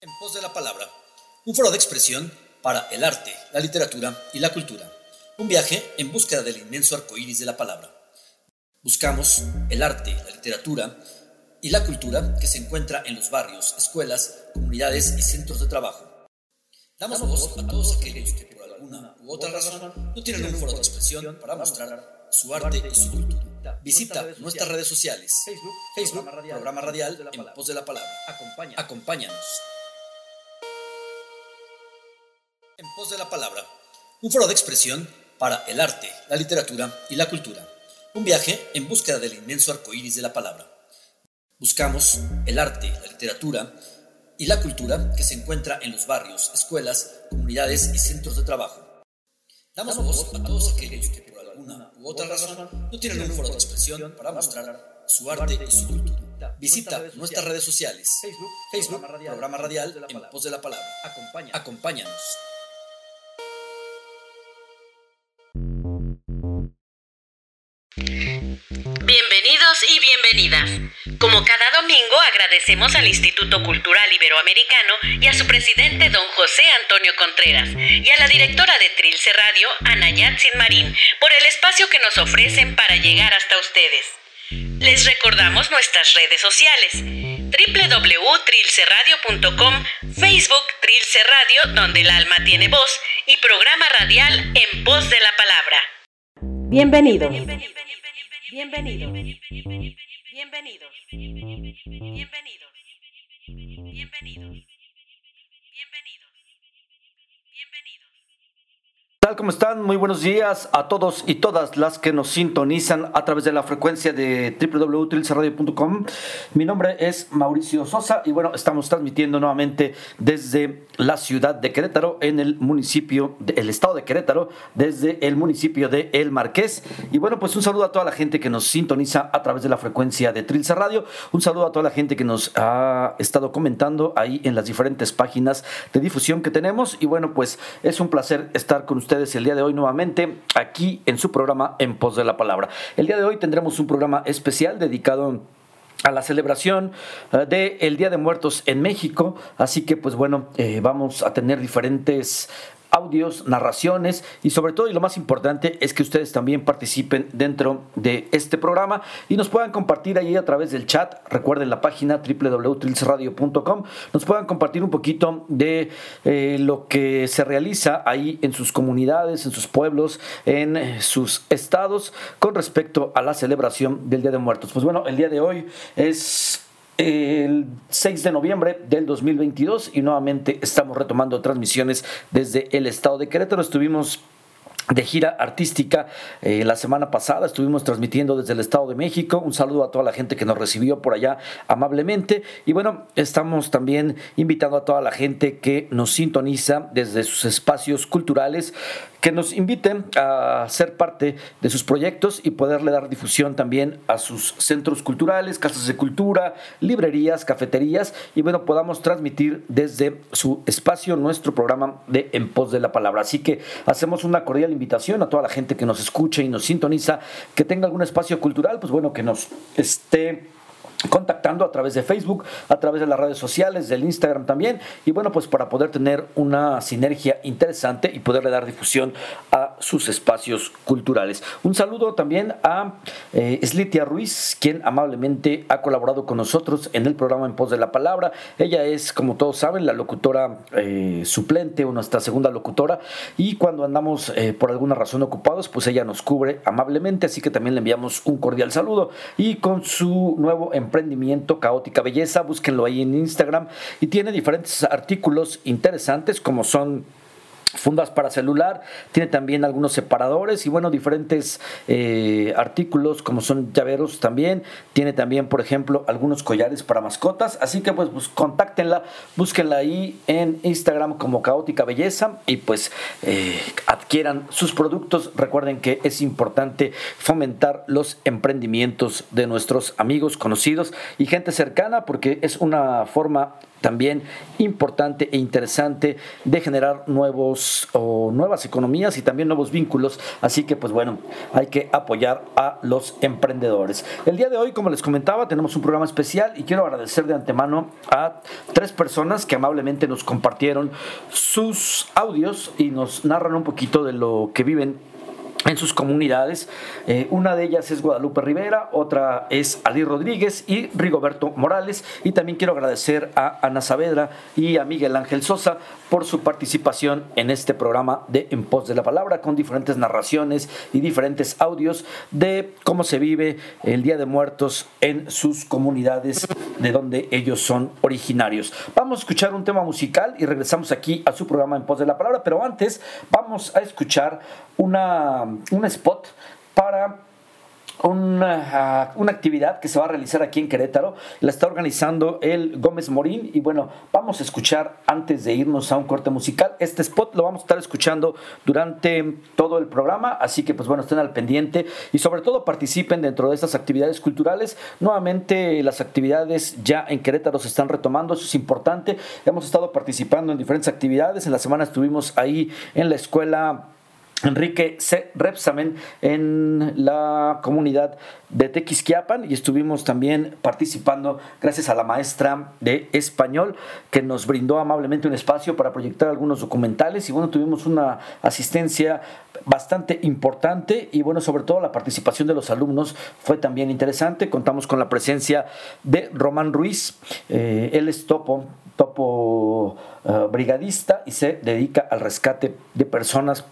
En pos de la palabra, un foro de expresión para el arte, la literatura y la cultura. Un viaje en búsqueda del inmenso arco iris de la palabra. Buscamos el arte, la literatura y la cultura que se encuentra en los barrios, escuelas, comunidades y centros de trabajo. Damos voz a todos aquellos que por alguna u otra razón no tienen un foro de expresión para mostrar su arte y su cultura. Visita nuestras redes sociales. Facebook, programa radial en pos de la palabra. Acompáñanos. En pos de la palabra, un foro de expresión para el arte, la literatura y la cultura. Un viaje en búsqueda del inmenso arco iris de la palabra. Buscamos el arte, la literatura y la cultura que se encuentra en los barrios, escuelas, comunidades y centros de trabajo. Damos voz a todos aquellos que por alguna u otra razón no tienen un foro de expresión para mostrar su arte y su cultura. Visita nuestras redes sociales. Facebook, programa radial en pos de la palabra. Acompáñanos. Bienvenidos y bienvenidas. Como cada domingo agradecemos al Instituto Cultural Iberoamericano y a su presidente don José Antonio Contreras y a la directora de Trilce Radio, Ana Yatsin Marín, por el espacio que nos ofrecen para llegar hasta ustedes. Les recordamos nuestras redes sociales www.trilceradio.com, Facebook Trilce Radio, donde el alma tiene voz, y programa radial En Voz de la Palabra. Bienvenidos. Bienvenidos. Bienvenidos. Bienvenidos. Bienvenidos. Bienvenidos. ¿Cómo están? Muy buenos días a todos y todas las que nos sintonizan a través de la frecuencia de www.trilceradio.com. Mi nombre es Mauricio Sosa y bueno, estamos transmitiendo nuevamente desde la ciudad de Querétaro, en el municipio, del estado de Querétaro, desde el municipio de El Marqués. Y bueno, pues un saludo a toda la gente que nos sintoniza a través de la frecuencia de Trilce Radio. Un saludo a toda la gente que nos ha estado comentando ahí en las diferentes páginas de difusión que tenemos. Y bueno, pues es un placer estar con ustedes el día de hoy nuevamente aquí en su programa En Pos de la Palabra. El día de hoy tendremos un programa especial dedicado a la celebración eh, del Día de Muertos en México. Así que, pues bueno, eh, vamos a tener diferentes audios, narraciones y sobre todo y lo más importante es que ustedes también participen dentro de este programa y nos puedan compartir ahí a través del chat, recuerden la página www.trilsradio.com, nos puedan compartir un poquito de eh, lo que se realiza ahí en sus comunidades, en sus pueblos, en sus estados con respecto a la celebración del Día de Muertos. Pues bueno, el día de hoy es el 6 de noviembre del 2022 y nuevamente estamos retomando transmisiones desde el estado de Querétaro. Estuvimos de gira artística. Eh, la semana pasada estuvimos transmitiendo desde el Estado de México. Un saludo a toda la gente que nos recibió por allá amablemente. Y bueno, estamos también invitando a toda la gente que nos sintoniza desde sus espacios culturales que nos inviten a ser parte de sus proyectos y poderle dar difusión también a sus centros culturales, casas de cultura, librerías, cafeterías y bueno, podamos transmitir desde su espacio nuestro programa de En Pos de la Palabra. Así que hacemos una cordial invitación a toda la gente que nos escucha y nos sintoniza, que tenga algún espacio cultural, pues bueno, que nos esté contactando a través de Facebook, a través de las redes sociales, del Instagram también, y bueno, pues para poder tener una sinergia interesante y poderle dar difusión a sus espacios culturales. Un saludo también a eh, Slitia Ruiz, quien amablemente ha colaborado con nosotros en el programa En Pos de la Palabra. Ella es, como todos saben, la locutora eh, suplente o nuestra segunda locutora, y cuando andamos eh, por alguna razón ocupados, pues ella nos cubre amablemente, así que también le enviamos un cordial saludo y con su nuevo emprendimiento Caótica Belleza, búsquenlo ahí en Instagram. Y tiene diferentes artículos interesantes como son fundas para celular, tiene también algunos separadores y bueno, diferentes eh, artículos como son llaveros también, tiene también por ejemplo algunos collares para mascotas, así que pues, pues contáctenla, búsquenla ahí en Instagram como Caótica Belleza y pues eh, adquieran sus productos, recuerden que es importante fomentar los emprendimientos de nuestros amigos, conocidos y gente cercana porque es una forma también importante e interesante de generar nuevos o nuevas economías y también nuevos vínculos. Así que pues bueno, hay que apoyar a los emprendedores. El día de hoy, como les comentaba, tenemos un programa especial y quiero agradecer de antemano a tres personas que amablemente nos compartieron sus audios y nos narran un poquito de lo que viven en sus comunidades. Eh, una de ellas es Guadalupe Rivera, otra es Ali Rodríguez y Rigoberto Morales. Y también quiero agradecer a Ana Saavedra y a Miguel Ángel Sosa por su participación en este programa de En Pos de la Palabra, con diferentes narraciones y diferentes audios de cómo se vive el Día de Muertos en sus comunidades de donde ellos son originarios. Vamos a escuchar un tema musical y regresamos aquí a su programa En Pos de la Palabra, pero antes vamos a escuchar una, un spot para una, una, actividad que se va a realizar aquí en Querétaro. La está organizando el Gómez Morín. Y bueno, vamos a escuchar antes de irnos a un corte musical. Este spot lo vamos a estar escuchando durante todo el programa. Así que, pues bueno, estén al pendiente y sobre todo participen dentro de estas actividades culturales. Nuevamente, las actividades ya en Querétaro se están retomando. Eso es importante. Hemos estado participando en diferentes actividades. En la semana estuvimos ahí en la escuela Enrique C. Repsamen en la comunidad de Tequisquiapan y estuvimos también participando gracias a la maestra de español que nos brindó amablemente un espacio para proyectar algunos documentales y bueno, tuvimos una asistencia bastante importante y bueno, sobre todo la participación de los alumnos fue también interesante. Contamos con la presencia de Román Ruiz, eh, él es topo, topo eh, brigadista y se dedica al rescate de personas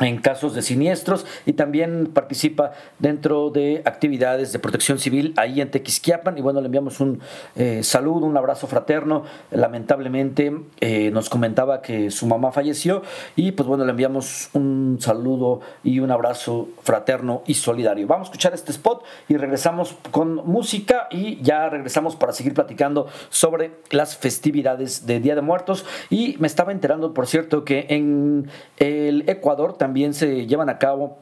en casos de siniestros y también participa dentro de actividades de protección civil ahí en Tequisquiapan. Y bueno le enviamos un eh, saludo un abrazo fraterno. Lamentablemente eh, nos comentaba que su mamá falleció y pues bueno le enviamos un saludo y un abrazo fraterno y solidario. Vamos a escuchar este spot y regresamos con música y ya regresamos para seguir platicando sobre las festividades de Día de Muertos. Y me estaba enterando por cierto que en el Ecuador también se llevan a cabo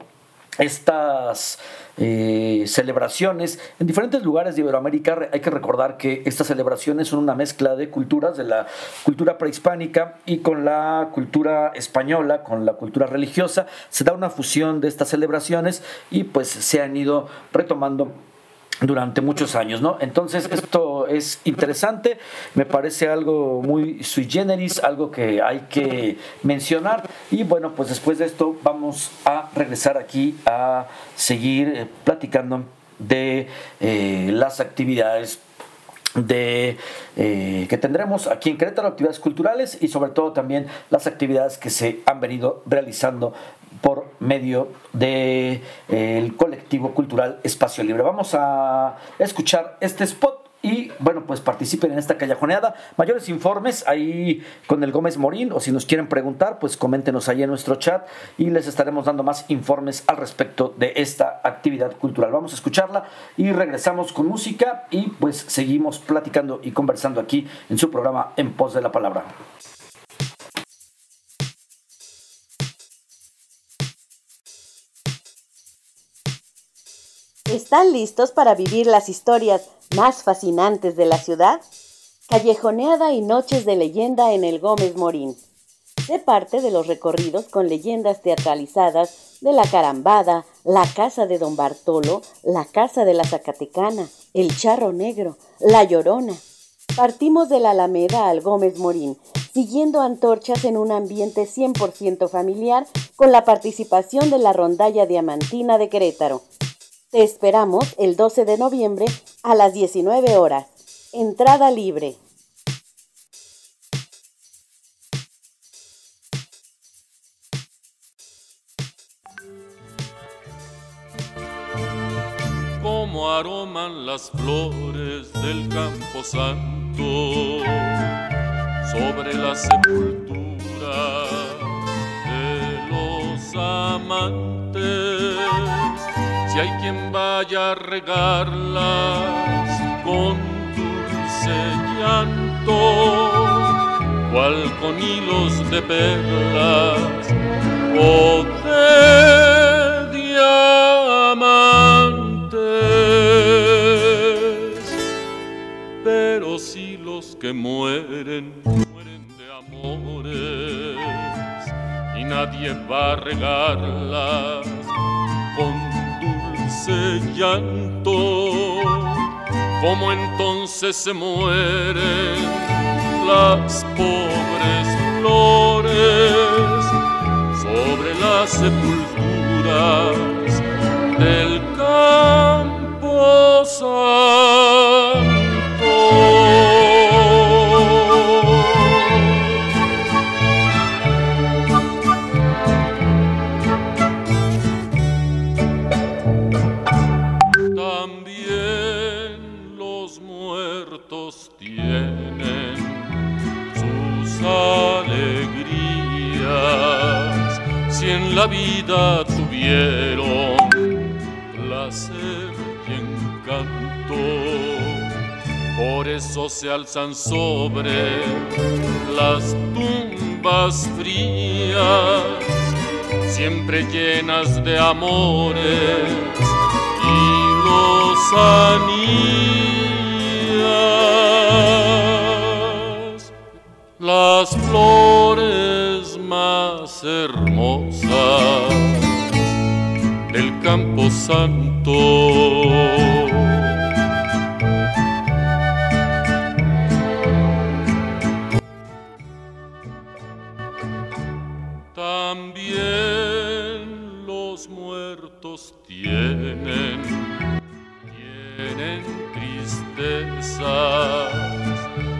estas eh, celebraciones en diferentes lugares de Iberoamérica. Hay que recordar que estas celebraciones son una mezcla de culturas, de la cultura prehispánica y con la cultura española, con la cultura religiosa. Se da una fusión de estas celebraciones y pues se han ido retomando durante muchos años, ¿no? Entonces esto es interesante, me parece algo muy sui generis, algo que hay que mencionar y bueno, pues después de esto vamos a regresar aquí a seguir eh, platicando de eh, las actividades de eh, que tendremos aquí en Querétaro, actividades culturales y sobre todo también las actividades que se han venido realizando por medio del de, colectivo cultural Espacio Libre. Vamos a escuchar este spot y bueno, pues participen en esta callajoneada. Mayores informes ahí con el Gómez Morín o si nos quieren preguntar, pues coméntenos ahí en nuestro chat y les estaremos dando más informes al respecto de esta actividad cultural. Vamos a escucharla y regresamos con música y pues seguimos platicando y conversando aquí en su programa En Pos de la Palabra. ¿Están listos para vivir las historias más fascinantes de la ciudad? Callejoneada y noches de leyenda en el Gómez Morín. Sé parte de los recorridos con leyendas teatralizadas de la Carambada, la Casa de Don Bartolo, la Casa de la Zacatecana, el Charro Negro, la Llorona. Partimos de la Alameda al Gómez Morín, siguiendo antorchas en un ambiente 100% familiar con la participación de la Rondalla Diamantina de Querétaro. Te esperamos el 12 de noviembre a las 19 horas. Entrada libre. Como aroman las flores del campo santo sobre la sepultura de los amantes si hay quien vaya a regarlas con dulce llanto, cual con hilos de perlas o de diamantes. Pero si los que mueren, mueren de amores nadie va a regarlas con dulce llanto. Como entonces se mueren las pobres flores sobre las sepulturas del campo la vida tuvieron placer y encanto. Por eso se alzan sobre las tumbas frías, siempre llenas de amores y lozanías. Las flores más hermosas del campo santo. También los muertos tienen, tienen tristezas,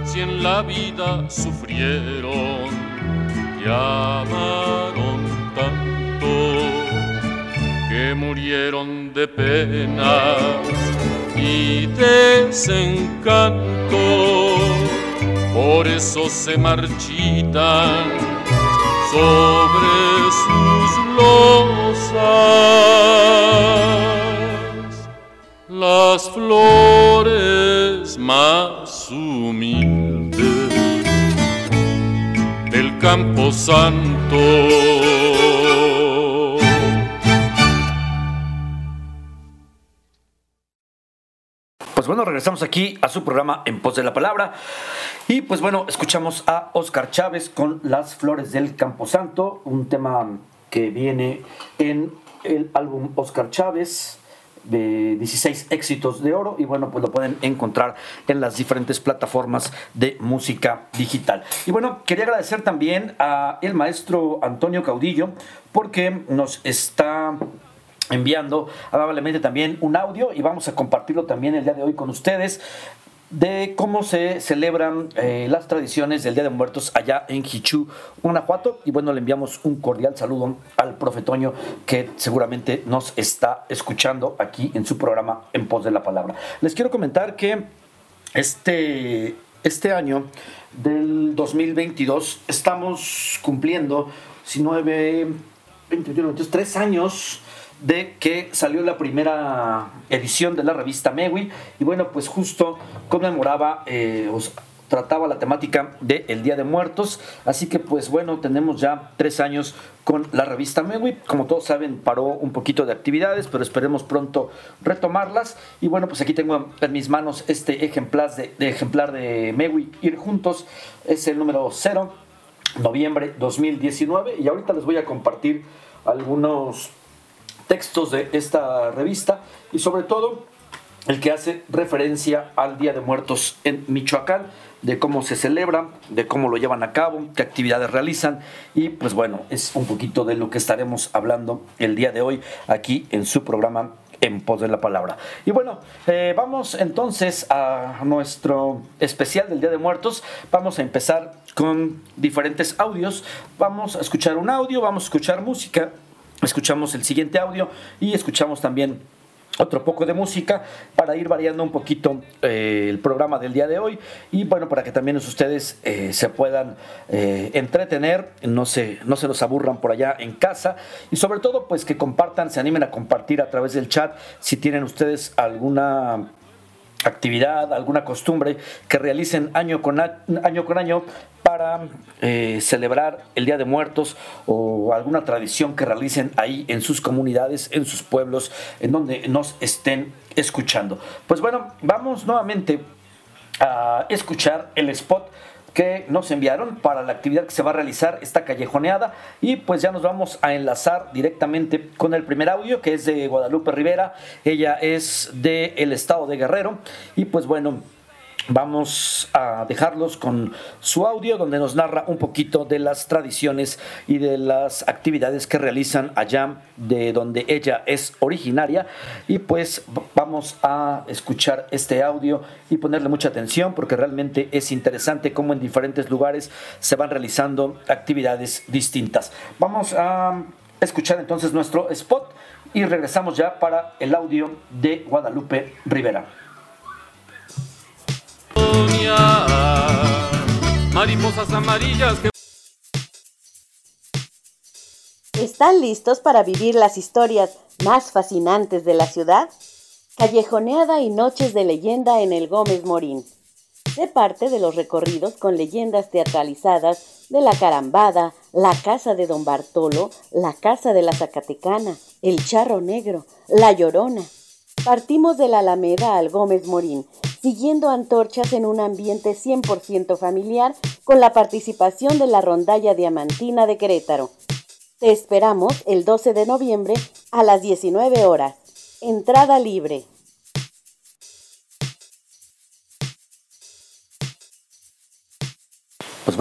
si en la vida sufrieron amaron tanto que murieron de penas y desencanto. Por eso se marchitan sobre sus losas las flores más humildes Campo Santo. Pues bueno, regresamos aquí a su programa En Pos de la Palabra. Y pues bueno, escuchamos a Oscar Chávez con Las Flores del Camposanto, un tema que viene en el álbum Oscar Chávez, de 16 éxitos de oro y bueno, pues lo pueden encontrar en las diferentes plataformas de música digital. Y bueno, quería agradecer también a el maestro Antonio Caudillo porque nos está enviando amablemente también un audio y vamos a compartirlo también el día de hoy con ustedes de cómo se celebran eh, las tradiciones del Día de Muertos allá en Hichú, Guanajuato. Y bueno, le enviamos un cordial saludo al profetoño que seguramente nos está escuchando aquí en su programa En Pos de la Palabra. Les quiero comentar que este, este año del 2022 estamos cumpliendo, si 9, 21, 22, 3 años de que salió la primera edición de la revista Mewi. Y bueno, pues justo conmemoraba, eh, trataba la temática del el Día de Muertos, así que pues bueno, tenemos ya tres años con la revista Mewi, como todos saben paró un poquito de actividades, pero esperemos pronto retomarlas. Y bueno, pues aquí tengo en mis manos este ejemplar de, de ejemplar de Mewi Ir Juntos, es el número 0, noviembre 2019 y ahorita les voy a compartir algunos textos de esta revista y sobre todo el que hace referencia al Día de Muertos en Michoacán, de cómo se celebra, de cómo lo llevan a cabo, qué actividades realizan y pues bueno, es un poquito de lo que estaremos hablando el día de hoy aquí en su programa en pos de la palabra. Y bueno, eh, vamos entonces a nuestro especial del Día de Muertos. Vamos a empezar con diferentes audios. Vamos a escuchar un audio, vamos a escuchar música Escuchamos el siguiente audio y escuchamos también otro poco de música para ir variando un poquito eh, el programa del día de hoy. Y bueno para que también ustedes eh, se puedan eh, entretener no se no se los aburran por allá en casa. Y sobre todo pues que compartan se animen a compartir a través del chat. Si tienen ustedes alguna actividad, alguna costumbre que realicen año con año, con año para eh, celebrar el Día de Muertos o alguna tradición que realicen ahí en sus comunidades, en sus pueblos, en donde nos estén escuchando. Pues bueno, vamos nuevamente a escuchar el spot que nos enviaron para la actividad que se va a realizar esta callejoneada. Y pues ya nos vamos a enlazar directamente con el primer audio que es de Guadalupe Rivera, ella es del el estado de Guerrero. Y pues bueno, Vamos a dejarlos con su audio donde nos narra un poquito de las tradiciones y de las actividades que realizan allá de donde ella es originaria. Y pues vamos a escuchar este audio y ponerle mucha atención porque realmente es interesante cómo en diferentes lugares se van realizando actividades distintas. Vamos a escuchar entonces nuestro spot y regresamos ya para el audio de Guadalupe Rivera mariposas amarillas ¿Están listos para vivir las historias más fascinantes de la ciudad? Callejoneada y noches de leyenda en el Gómez Morín. Sé parte de los recorridos con leyendas teatralizadas de la Carambada, la Casa de Don Bartolo, la Casa de la Zacatecana, el Charro Negro, la Llorona. Partimos de la Alameda al Gómez Morín siguiendo antorchas en un ambiente 100% familiar con la participación de la rondalla diamantina de Querétaro. Te esperamos el 12 de noviembre a las 19 horas. Entrada libre.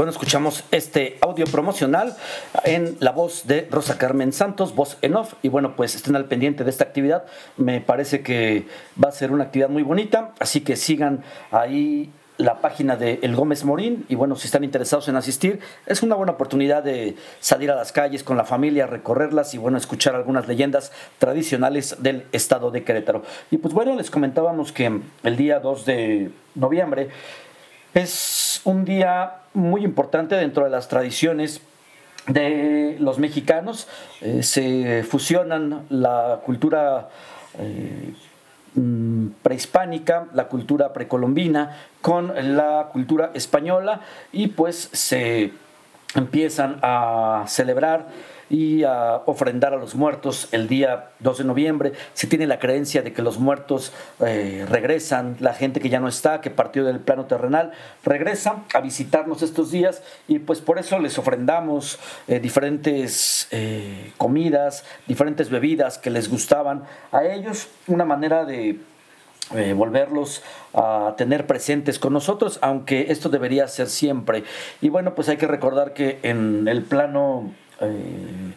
Bueno, escuchamos este audio promocional en la voz de Rosa Carmen Santos, voz en off. Y bueno, pues estén al pendiente de esta actividad. Me parece que va a ser una actividad muy bonita, así que sigan ahí la página de El Gómez Morín y bueno, si están interesados en asistir, es una buena oportunidad de salir a las calles con la familia, recorrerlas y bueno, escuchar algunas leyendas tradicionales del estado de Querétaro. Y pues bueno, les comentábamos que el día 2 de noviembre es un día muy importante dentro de las tradiciones de los mexicanos. Eh, se fusionan la cultura eh, mm, prehispánica, la cultura precolombina con la cultura española y pues se empiezan a celebrar y a ofrendar a los muertos el día 2 de noviembre. Se tiene la creencia de que los muertos eh, regresan, la gente que ya no está, que partió del plano terrenal, regresa a visitarnos estos días y pues por eso les ofrendamos eh, diferentes eh, comidas, diferentes bebidas que les gustaban a ellos, una manera de volverlos a tener presentes con nosotros, aunque esto debería ser siempre. Y bueno, pues hay que recordar que en el plano eh,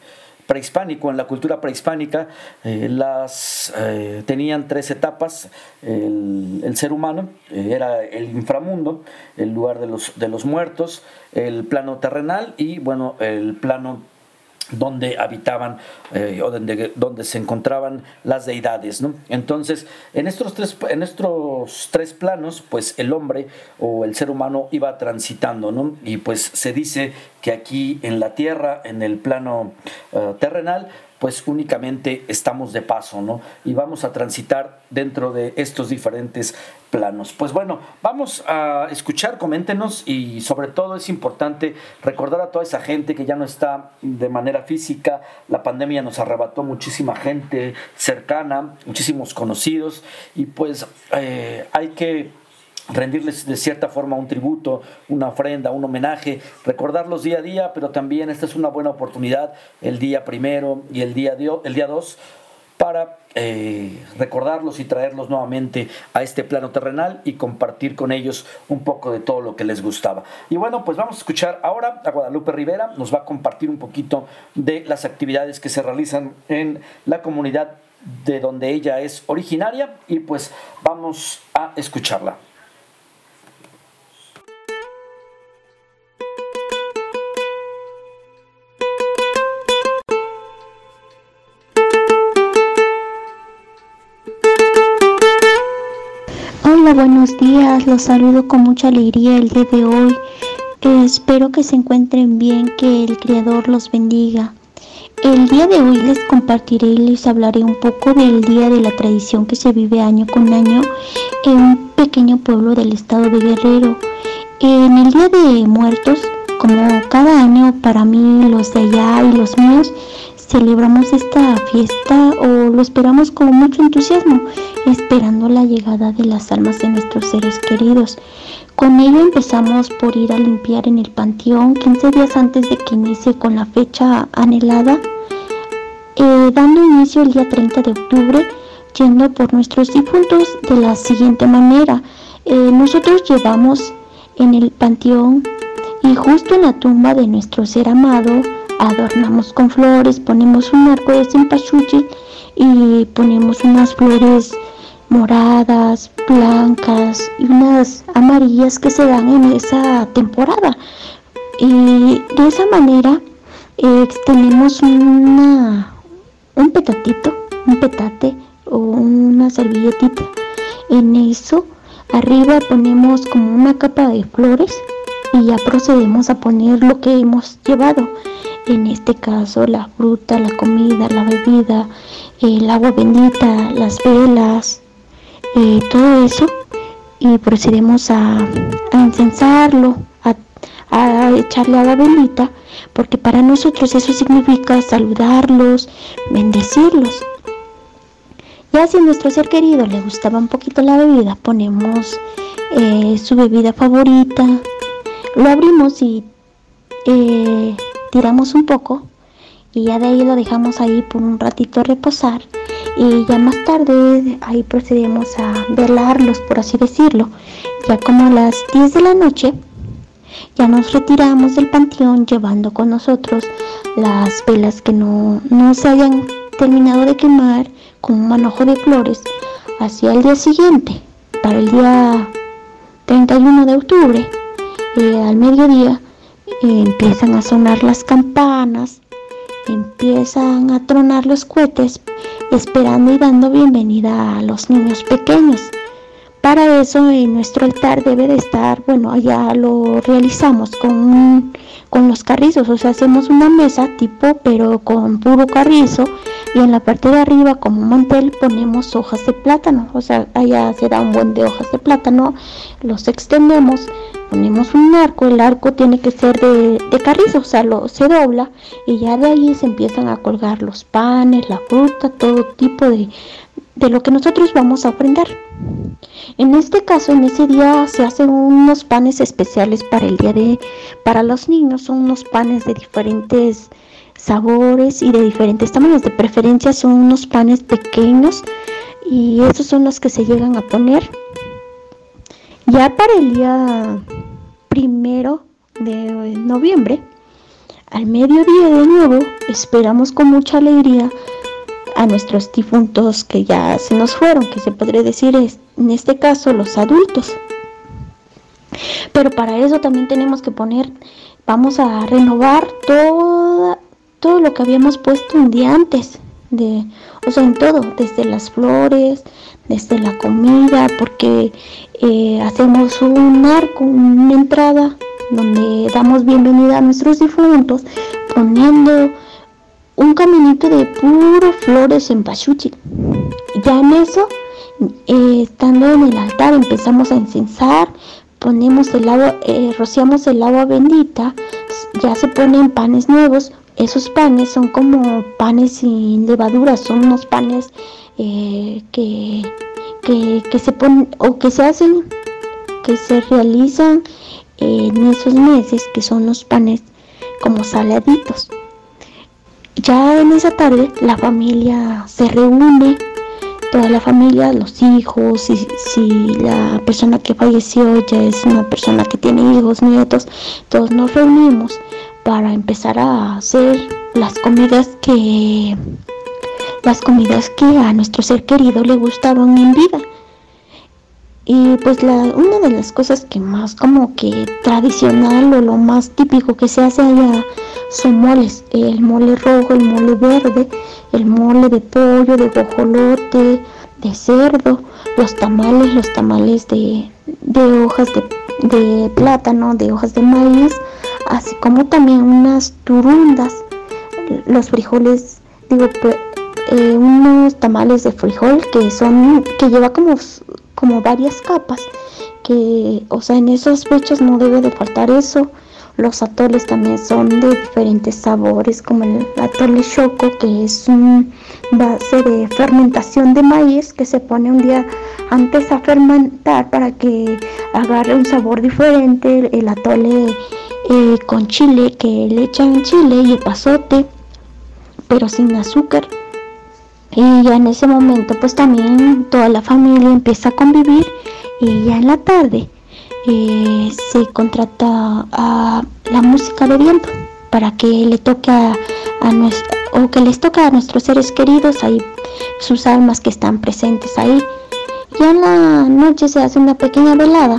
prehispánico, en la cultura prehispánica, eh, las eh, tenían tres etapas. El, ser humano era el inframundo, el lugar de los, de los muertos, el plano terrenal y bueno, el plano donde habitaban eh, o donde, donde, se encontraban las deidades. ¿no? Entonces, en estos, tres, en estos tres planos, pues el hombre o el ser humano iba transitando, ¿no? y pues se dice que aquí en la tierra, en el plano eh, terrenal, pues únicamente estamos de paso, ¿no? Y vamos a transitar dentro de estos diferentes planos. Pues bueno, vamos a escuchar, coméntenos y sobre todo es importante recordar a toda esa gente que ya no está de manera física. La pandemia nos arrebató muchísima gente cercana, muchísimos conocidos y pues eh, hay que rendirles de cierta forma un tributo, una ofrenda, un homenaje, recordarlos día a día, pero también esta es una buena oportunidad el día primero y el día, el día dos para eh, recordarlos y traerlos nuevamente a este plano terrenal y compartir con ellos un poco de todo lo que les gustaba. Y bueno, pues vamos a escuchar ahora a Guadalupe Rivera, nos va a compartir un poquito de las actividades que se realizan en la comunidad de donde ella es originaria y pues vamos a escucharla. Buenos días, los saludo con mucha alegría el día de hoy. espero que se encuentren bien, que el Creador los bendiga. El día de hoy les compartiré y les hablaré un poco del día de la tradición que se vive año con año en un pequeño pueblo del estado de Guerrero. En el Día de Muertos, como cada año para mí, los de allá y los míos, celebramos esta fiesta o lo esperamos con mucho entusiasmo, esperando la llegada de las almas de nuestros seres queridos. Con ello empezamos por ir a limpiar en el panteón 15 días antes de que inicie con la fecha anhelada, eh, dando inicio el día 30 de octubre, yendo por nuestros difuntos de la siguiente manera. Eh, nosotros llevamos en el panteón y justo en la tumba de nuestro ser amado adornamos con flores, ponemos un arco de cempasúchil y ponemos unas flores moradas, blancas y unas amarillas que se dan en esa temporada. Y de esa manera eh, extendemos una, un petatito, un petate o una servilletita. En eso arriba ponemos como una capa de flores y ya procedemos a poner lo que hemos llevado. En este caso la fruta, la comida, la bebida, el agua bendita, las velas, eh, todo eso y procedemos a, a incensarlo, a, a echarle agua bendita, porque para nosotros eso significa saludarlos, bendecirlos. Ya si a nuestro ser querido le gustaba un poquito la bebida, ponemos eh, su bebida favorita, lo abrimos y eh, tiramos un poco y ya de ahí lo dejamos ahí por un ratito reposar y ya más tarde ahí procedemos a velarlos, por así decirlo. Ya como a las 10 de la noche, ya nos retiramos del panteón llevando con nosotros las velas que no, no se hayan terminado de quemar con un manojo de flores hacia el día siguiente, para el día 31 de octubre, eh, al mediodía, empiezan a sonar las campanas, empiezan a tronar los cohetes, esperando y dando bienvenida a los niños pequeños. Para eso en nuestro altar debe de estar, bueno, allá lo realizamos con, con los carrizos, o sea, hacemos una mesa tipo, pero con puro carrizo, y en la parte de arriba como mantel ponemos hojas de plátano, o sea, allá se da un buen de hojas de plátano, los extendemos ponemos un arco, el arco tiene que ser de, carrizo, o sea, lo, se dobla y ya de ahí se empiezan a colgar los panes, la fruta, todo tipo de, de lo que nosotros vamos a ofrendar. En este caso, en ese día se hacen unos panes especiales para el día de, para los niños, son unos panes de diferentes sabores y de diferentes tamaños. De preferencia son unos panes pequeños y esos son los que se llegan a poner ya para el día primero de noviembre, al mediodía de nuevo, esperamos con mucha alegría a nuestros difuntos que ya se nos fueron, que se podría decir en este caso los adultos. Pero para eso también tenemos que poner, vamos a renovar toda, todo lo que habíamos puesto un día antes, de, o sea, en todo, desde las flores, desde la comida, porque eh, hacemos un arco, una entrada donde damos bienvenida a nuestros difuntos, poniendo un caminito de puro flores en pachuchi. Ya en eso, eh, estando en el altar, empezamos a incensar, ponemos el agua, eh, rociamos el agua bendita, ya se ponen panes nuevos. Esos panes son como panes sin levadura, son unos panes eh, que, que, se ponen o que se hacen, que se realizan en esos meses, que son los panes como saladitos. Ya en esa tarde la familia se reúne, toda la familia, los hijos, y si la persona que falleció ya es una persona que tiene hijos, nietos, todos nos reunimos para empezar a hacer las comidas que las comidas que a nuestro ser querido le gustaban en vida. Y pues la, una de las cosas que más como que tradicional o lo más típico que se hace allá son moles, el mole rojo, el mole verde, el mole de pollo, de guajolote, de cerdo, los tamales, los tamales de, hojas de, de plátano, de hojas de maíz, así como también unas turundas, los frijoles, digo, eh, unos tamales de frijol que son que lleva como como varias capas que o sea en esas fechas no debe de faltar eso los atoles también son de diferentes sabores como el atole choco que es un base de fermentación de maíz que se pone un día antes a fermentar para que agarre un sabor diferente, el atole eh, con chile, que le echan chile y pasote, pero sin azúcar. Y ya en ese momento pues también toda la familia empieza a convivir y ya en la tarde eh, se contrata a la música de viento para que le toque a, o que les toque a nuestros seres queridos ahí sus almas que están presentes ahí. Ya en la noche se hace una pequeña velada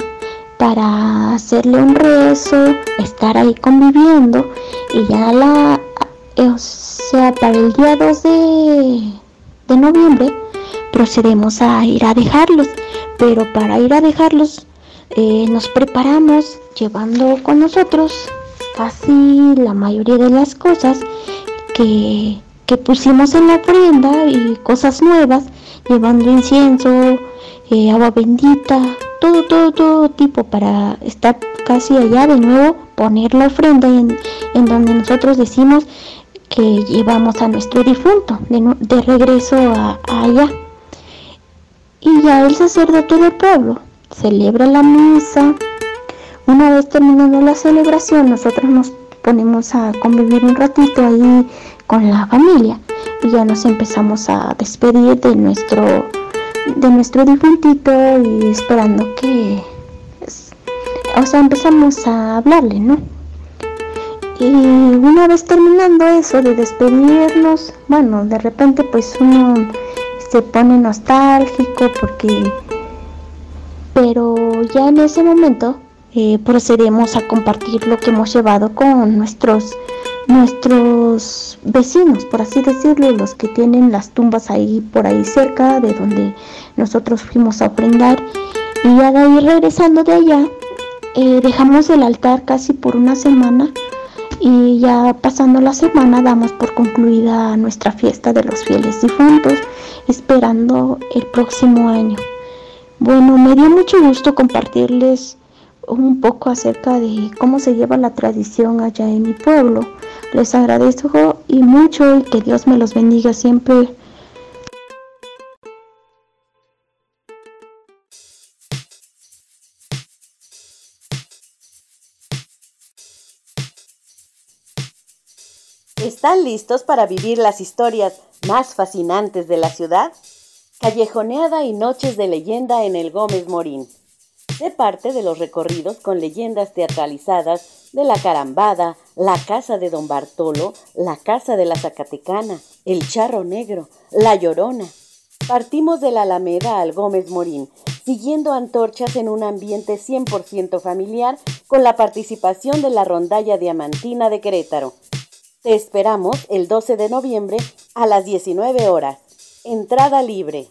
para hacerle un rezo, estar ahí conviviendo y ya la, o sea, para el día 2 de, de noviembre procedemos a ir a dejarlos, pero para ir a dejarlos eh, nos preparamos llevando con nosotros casi la mayoría de las cosas que, que pusimos en la ofrenda y cosas nuevas, llevando incienso, eh, agua bendita, todo, todo, todo tipo para estar casi allá de nuevo, poner la ofrenda en, en donde nosotros decimos que llevamos a nuestro difunto de, regreso a, allá. Y ya el sacerdote del pueblo celebra la misa. Una vez terminando la celebración, nosotros nos ponemos a convivir un ratito ahí con la familia y ya nos empezamos a despedir de nuestro de nuestro difuntito y esperando que, o sea, empezamos a hablarle, ¿no? Y una vez terminando eso de despedirnos, bueno, de repente pues uno se pone nostálgico porque, pero ya en ese momento eh, procedemos a compartir lo que hemos llevado con nuestros nuestros vecinos, por así decirlo, los que tienen las tumbas ahí por ahí cerca de donde nosotros fuimos a ofrendar. Y ya de ahí regresando de allá, eh, dejamos el altar casi por una semana y ya pasando la semana damos por concluida nuestra fiesta de los fieles difuntos, esperando el próximo año. Bueno, me dio mucho gusto compartirles un poco acerca de cómo se lleva la tradición allá en mi pueblo. Les agradezco y mucho y que Dios me los bendiga siempre. ¿Están listos para vivir las historias más fascinantes de la ciudad? Callejoneada y noches de leyenda en el Gómez Morín. De parte de los recorridos con leyendas teatralizadas de la Carambada, la Casa de Don Bartolo, la Casa de la Zacatecana, el Charro Negro, la Llorona. Partimos de la Alameda al Gómez Morín, siguiendo antorchas en un ambiente 100% familiar con la participación de la Rondalla Diamantina de Querétaro. Te esperamos el 12 de noviembre a las 19 horas. Entrada libre.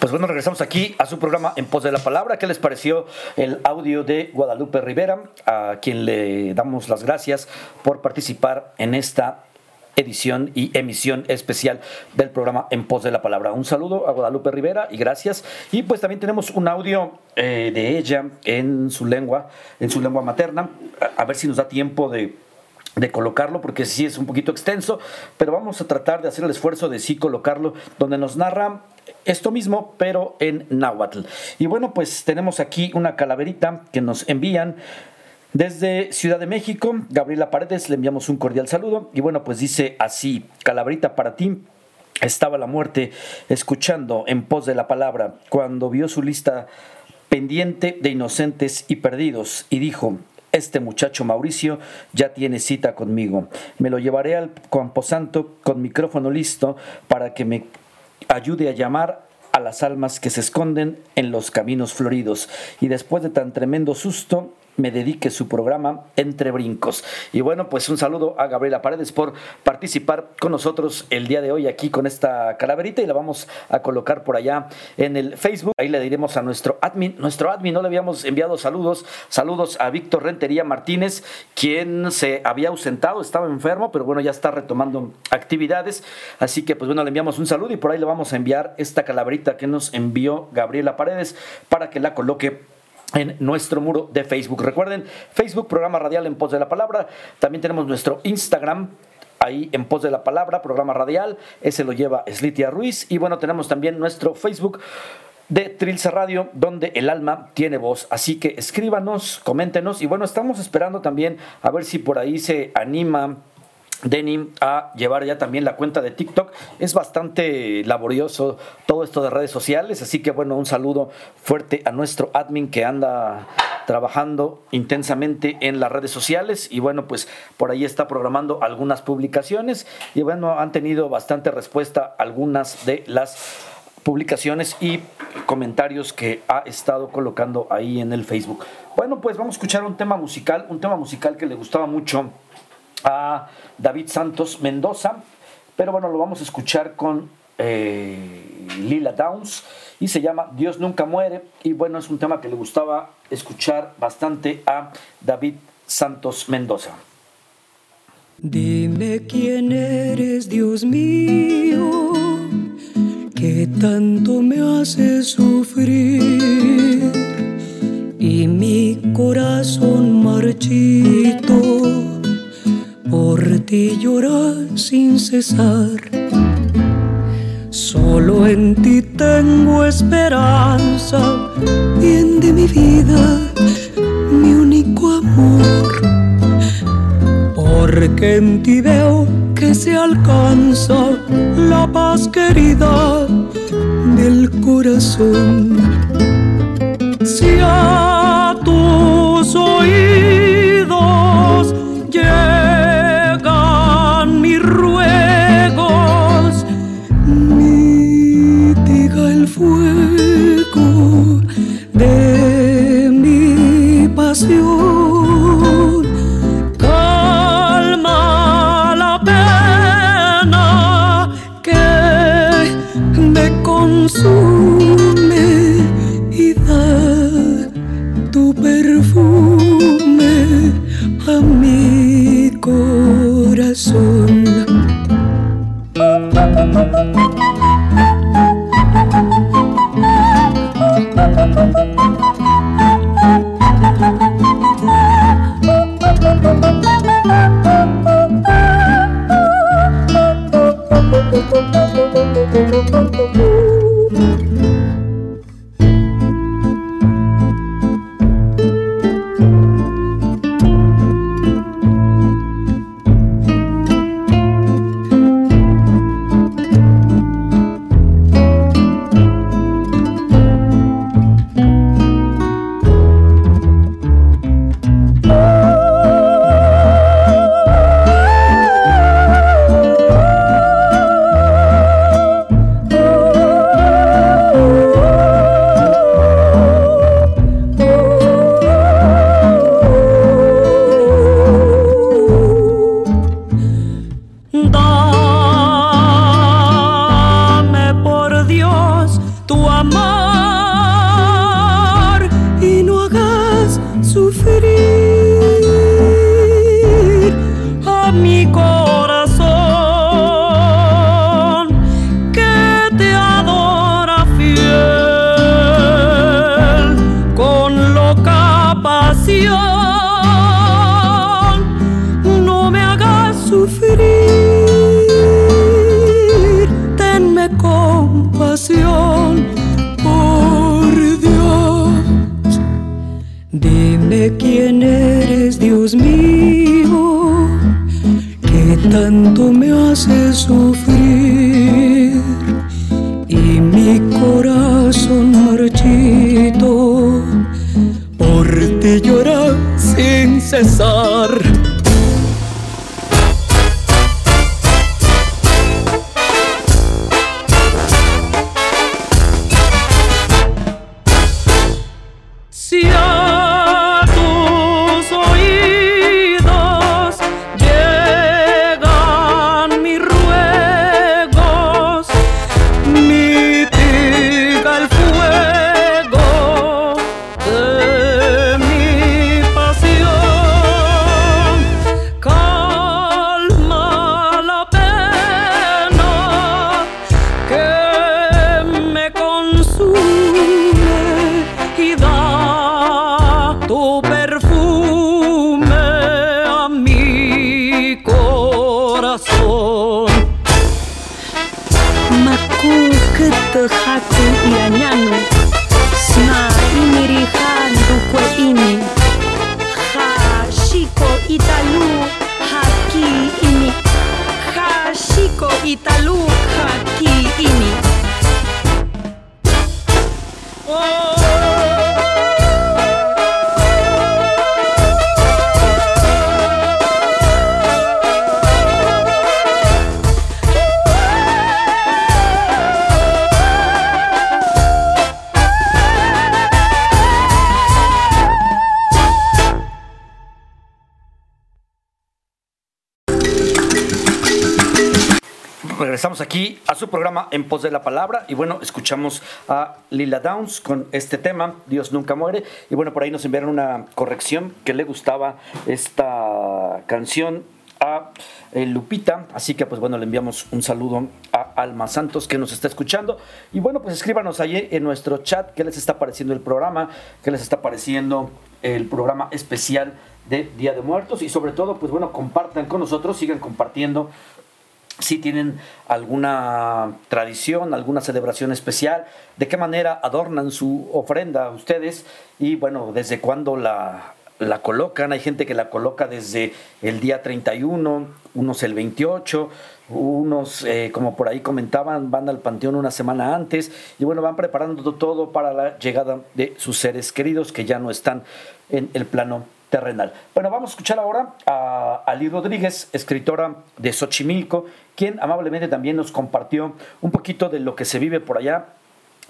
Pues bueno, regresamos aquí a su programa En Pos de la Palabra. ¿Qué les pareció el audio de Guadalupe Rivera? A quien le damos las gracias por participar en esta edición y emisión especial del programa En Pos de la Palabra. Un saludo a Guadalupe Rivera y gracias. Y pues también tenemos un audio eh, de ella en su lengua, en su lengua materna. A, ver si nos da tiempo de de colocarlo porque sí es un poquito extenso, pero vamos a tratar de hacer el esfuerzo de sí colocarlo donde nos narra esto mismo, pero en náhuatl. Y bueno, pues tenemos aquí una calaverita que nos envían desde Ciudad de México. Gabriela Paredes, le enviamos un cordial saludo. Y bueno, pues dice así, calaverita para ti. Estaba la muerte escuchando en pos de la palabra cuando vio su lista pendiente de inocentes y perdidos y dijo, este muchacho Mauricio ya tiene cita conmigo. Me lo llevaré al Camposanto con micrófono listo para que me ayude a llamar a las almas que se esconden en los caminos floridos. Y después de tan tremendo susto, me dedique su programa Entre Brincos. Y bueno, pues un saludo a Gabriela Paredes por participar con nosotros el día de hoy aquí con esta calaverita y la vamos a colocar por allá en el Facebook. Ahí le diremos a nuestro admin, nuestro admin no le habíamos enviado saludos, saludos a Víctor Rentería Martínez, quien se había ausentado, estaba enfermo, pero bueno, ya está retomando actividades. Así que pues bueno, le enviamos un saludo y por ahí le vamos a enviar esta calaverita que nos envió Gabriela Paredes para que la coloque en nuestro muro de Facebook. Recuerden, Facebook, programa radial en pos de la palabra. También tenemos nuestro Instagram, ahí en pos de la palabra, programa radial, ese lo lleva Slitia Ruiz y bueno, tenemos también nuestro Facebook de Trilce Radio, donde el alma tiene voz. Así que escríbanos, coméntenos y bueno, estamos esperando también a ver si por ahí se anima Denim a llevar ya también la cuenta de TikTok. Es bastante laborioso todo esto de redes sociales, así que bueno, un saludo fuerte a nuestro admin que anda trabajando intensamente en las redes sociales y bueno, pues por ahí está programando algunas publicaciones y bueno, han tenido bastante respuesta algunas de las publicaciones y comentarios que ha estado colocando ahí en el Facebook. Bueno, pues vamos a escuchar un tema musical, un tema musical que le gustaba mucho a David Santos Mendoza, pero bueno, lo vamos a escuchar con eh, Lila Downs y se llama Dios nunca muere. Y bueno, es un tema que le gustaba escuchar bastante a David Santos Mendoza. Dime quién eres, Dios mío que tanto me hace sufrir. Y mi corazón marchito por ti llora sin cesar. Solo en ti tengo esperanza, bien de mi vida, mi único amor. Porque en ti veo que se alcanza la paz querida del corazón. Si a tus oídos de mi pasión. Dame Dime quién eres, Dios mío, que tanto me hace sufrir y mi corazón marchito por ti llora sin cesar. De la Palabra y bueno, escuchamos a Lila Downs con este tema, Dios nunca muere. Y bueno, por ahí nos enviaron una corrección que le gustaba esta canción a eh, Lupita, así que pues bueno, le enviamos un saludo a Alma Santos que nos está escuchando. Y bueno, pues escríbanos allí en nuestro chat qué les está pareciendo el programa, qué les está pareciendo el programa especial de Día de Muertos y sobre todo, pues bueno, compartan con nosotros, sigan compartiendo si tienen alguna tradición, alguna celebración especial, de qué manera adornan su ofrenda ustedes y bueno, desde cuándo la, la colocan. Hay gente que la coloca desde el día 31, unos el 28, unos, eh, como por ahí comentaban, van al panteón una semana antes y bueno, van preparando todo para la llegada de sus seres queridos que ya no están en el plano Bueno, vamos a escuchar ahora a Ali Rodríguez, escritora de Xochimilco, quien amablemente también nos compartió un poquito de lo que se vive por allá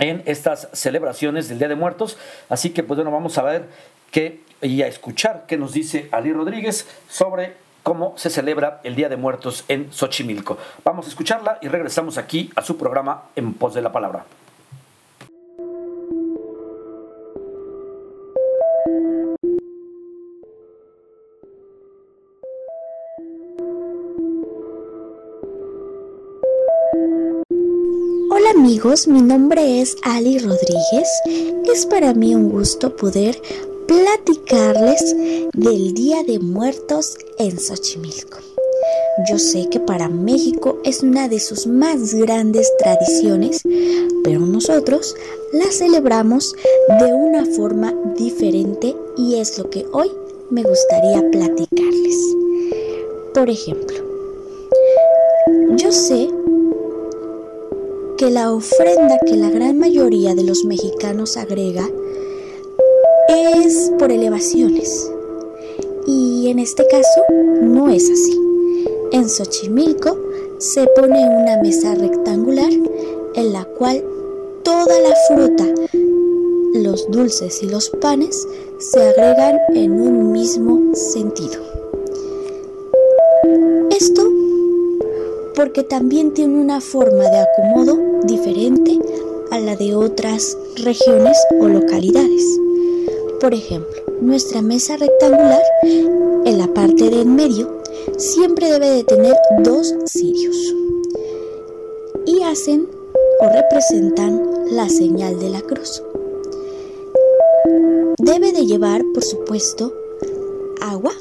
en estas celebraciones del Día de Muertos. Así que, pues bueno, vamos a ver qué y a escuchar qué nos dice Ali Rodríguez sobre cómo se celebra el Día de Muertos en Xochimilco. Vamos a escucharla y regresamos aquí a su programa En Pos de la Palabra. Amigos, mi nombre es Ali Rodríguez. Es para mí un gusto poder platicarles del Día de Muertos en Xochimilco. Yo sé que para México es una de sus más grandes tradiciones, pero nosotros la celebramos de una forma diferente y es lo que hoy me gustaría platicarles. Por ejemplo, yo sé que la ofrenda que la gran mayoría de los mexicanos agrega es por elevaciones. Y en este caso no es así. En Xochimilco se pone una mesa rectangular en la cual toda la fruta, los dulces y los panes se agregan en un mismo sentido. Porque también tiene una forma de acomodo diferente a la de otras regiones o localidades. Por ejemplo, nuestra mesa rectangular, en la parte de en medio, siempre debe de tener dos cirios y hacen o representan la señal de la cruz. Debe de llevar, por supuesto, agua,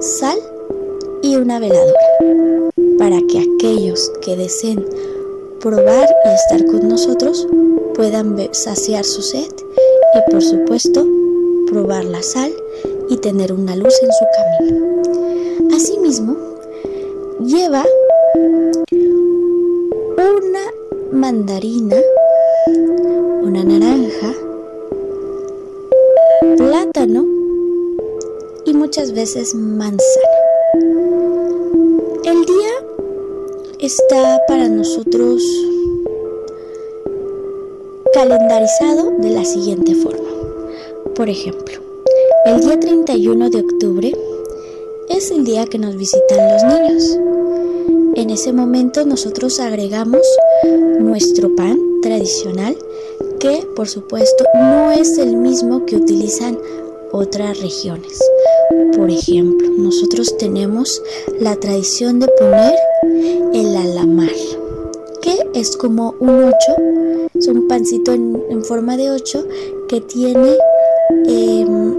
sal y una veladora para que aquellos que deseen probar y estar con nosotros puedan saciar su sed y por supuesto probar la sal y tener una luz en su camino. Asimismo, lleva una mandarina, una naranja, plátano y muchas veces manzana. El día está para nosotros calendarizado de la siguiente forma. Por ejemplo, el día 31 de octubre es el día que nos visitan los niños. En ese momento nosotros agregamos nuestro pan tradicional que por supuesto no es el mismo que utilizan otras regiones. Por ejemplo, nosotros tenemos la tradición de poner el alamar, que es como un 8, es un pancito en, forma de 8 que tiene em,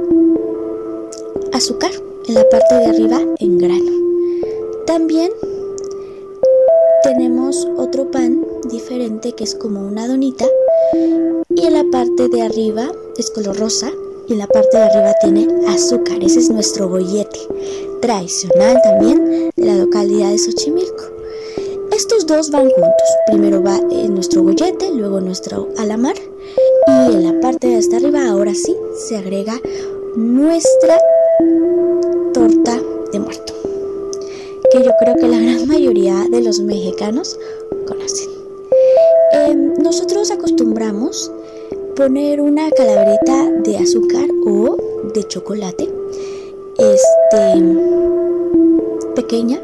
azúcar en la parte de arriba en grano. También tenemos otro pan diferente que es como una donita y en la parte de arriba es color rosa y en la parte de arriba tiene azúcar. Ese es nuestro bollete tradicional también de la localidad de Xochimilco. Estos dos van juntos. Primero va en nuestro bollete, luego nuestro alamar y en la parte de hasta arriba ahora sí se agrega nuestra torta de muerto que yo creo que la gran mayoría de los mexicanos conocen. Em, nosotros acostumbramos poner una calaverita de azúcar o de chocolate, este, pequeña,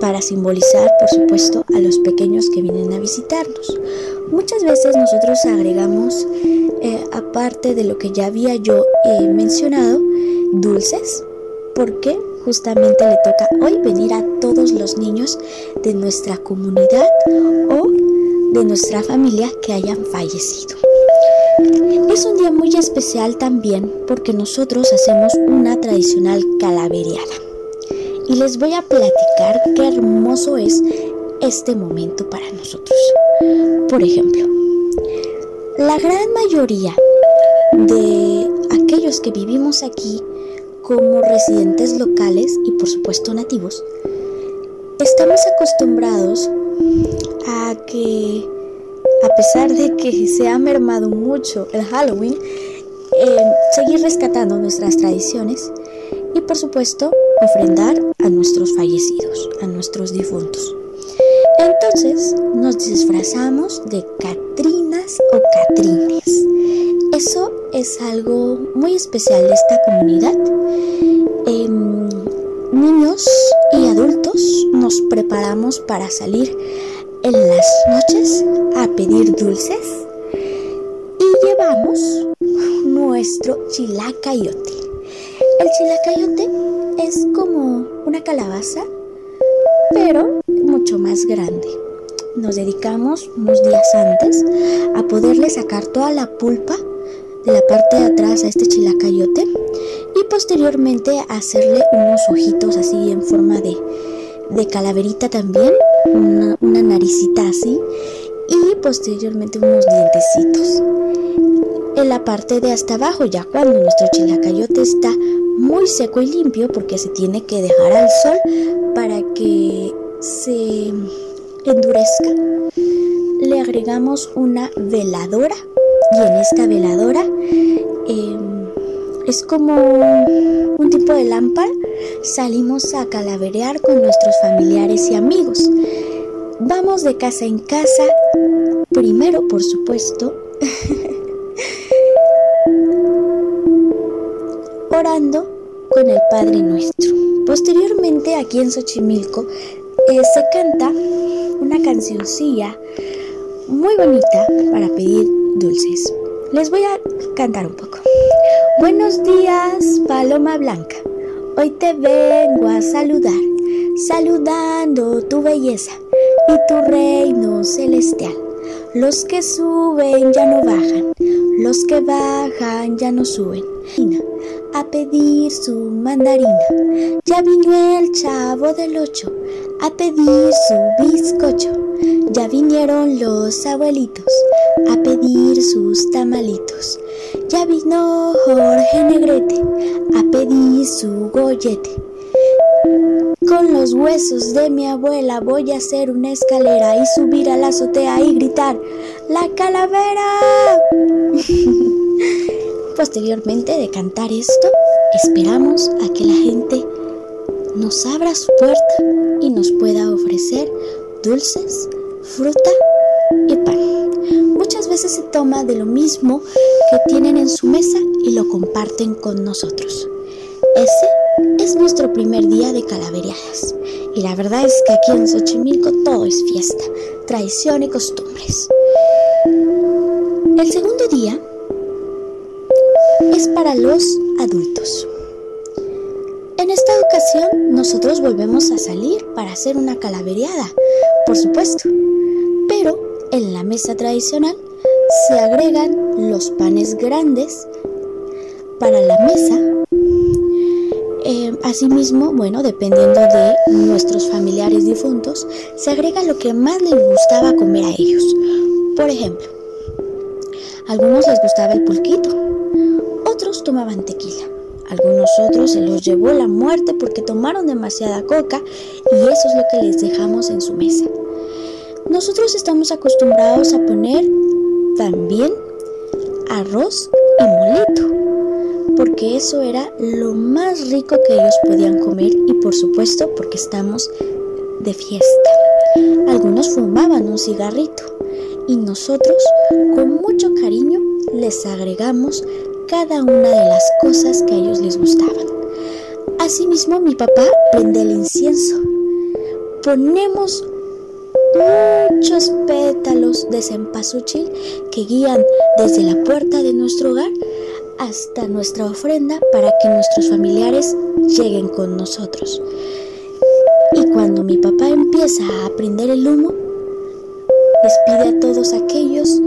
para simbolizar, por supuesto, a los pequeños que vienen a visitarnos. Muchas veces nosotros agregamos, eh, aparte de lo que ya había yo eh, mencionado, dulces, porque justamente le toca hoy venir a todos los niños de nuestra comunidad o de nuestra familia que hayan fallecido. Es un día muy especial también porque nosotros hacemos una tradicional calavereada. Y les voy a platicar qué hermoso es este momento para nosotros. Por ejemplo, la gran mayoría de aquellos que vivimos aquí como residentes locales y por supuesto nativos, estamos acostumbrados a que, a pesar de que se ha mermado mucho el Halloween, eh, seguir rescatando nuestras tradiciones y por supuesto ofrendar a nuestros fallecidos, a nuestros difuntos. Entonces nos disfrazamos de Catrinas o Catrines. Eso es algo muy especial de esta comunidad. Em, niños y adultos nos preparamos para salir en las noches a pedir dulces y llevamos nuestro chilacayote. El chilacayote es como una calabaza, pero mucho más grande. Nos dedicamos unos días antes a poderle sacar toda la pulpa de la parte de atrás a este chilacayote y posteriormente hacerle unos ojitos así en forma de, de calaverita también, una, una naricita así y posteriormente unos dientecitos. En la parte de hasta abajo, ya cuando nuestro chilacayote está muy seco y limpio porque se tiene que dejar al sol para que se endurezca, le agregamos una veladora y en esta veladora em, es como un tipo de lámpara. Salimos a calaverear con nuestros familiares y amigos. Vamos de casa en casa, primero por supuesto, orando con el Padre Nuestro. Posteriormente aquí en Xochimilco eh, se canta una cancioncilla muy bonita para pedir dulces. Les voy a cantar un poco. Buenos días, Paloma Blanca. Hoy te vengo a saludar, saludando tu belleza y tu reino celestial. Los que suben ya no bajan, los que bajan ya no suben. A pedir su mandarina, ya vino el chavo del ocho a pedir su bizcocho. Ya vinieron los abuelitos a pedir sus tamalitos. Ya vino Jorge Negrete a pedir su gollete. Con los huesos de mi abuela voy a hacer una escalera y subir a la azotea y gritar ¡La calavera! Posteriormente de cantar esto, esperamos a que la gente nos abra su puerta y nos pueda ofrecer dulces, fruta y pan. Muchas veces se toma de lo mismo que tienen en su mesa y lo comparten con nosotros. Ese es nuestro primer día de calaveriadas. Y la verdad es que aquí en Xochimilco todo es fiesta, tradición y costumbres. El segundo día es para los adultos. En esta ocasión nosotros volvemos a salir para hacer una calaveriada, por supuesto, pero en la mesa tradicional se agregan los panes grandes para la mesa. Eh, asimismo, bueno, dependiendo de nuestros familiares difuntos, se agrega lo que más les gustaba comer a ellos. Por ejemplo, a algunos les gustaba el pulquito, otros tomaban tequila, algunos otros se los llevó la muerte porque tomaron demasiada coca y eso es lo que les dejamos en su mesa. Nosotros estamos acostumbrados a poner también arroz y molito porque eso era lo más rico que ellos podían comer y por supuesto porque estamos de fiesta. Algunos fumaban un cigarrito y nosotros con mucho cariño les agregamos cada una de las cosas que a ellos les gustaban. Asimismo mi papá prende el incienso. Ponemos muchos pétalos de cempasúchil que guían desde la puerta de nuestro hogar hasta nuestra ofrenda para que nuestros familiares lleguen con nosotros. Y cuando mi papá empieza a prender el humo, despide a todos aquellos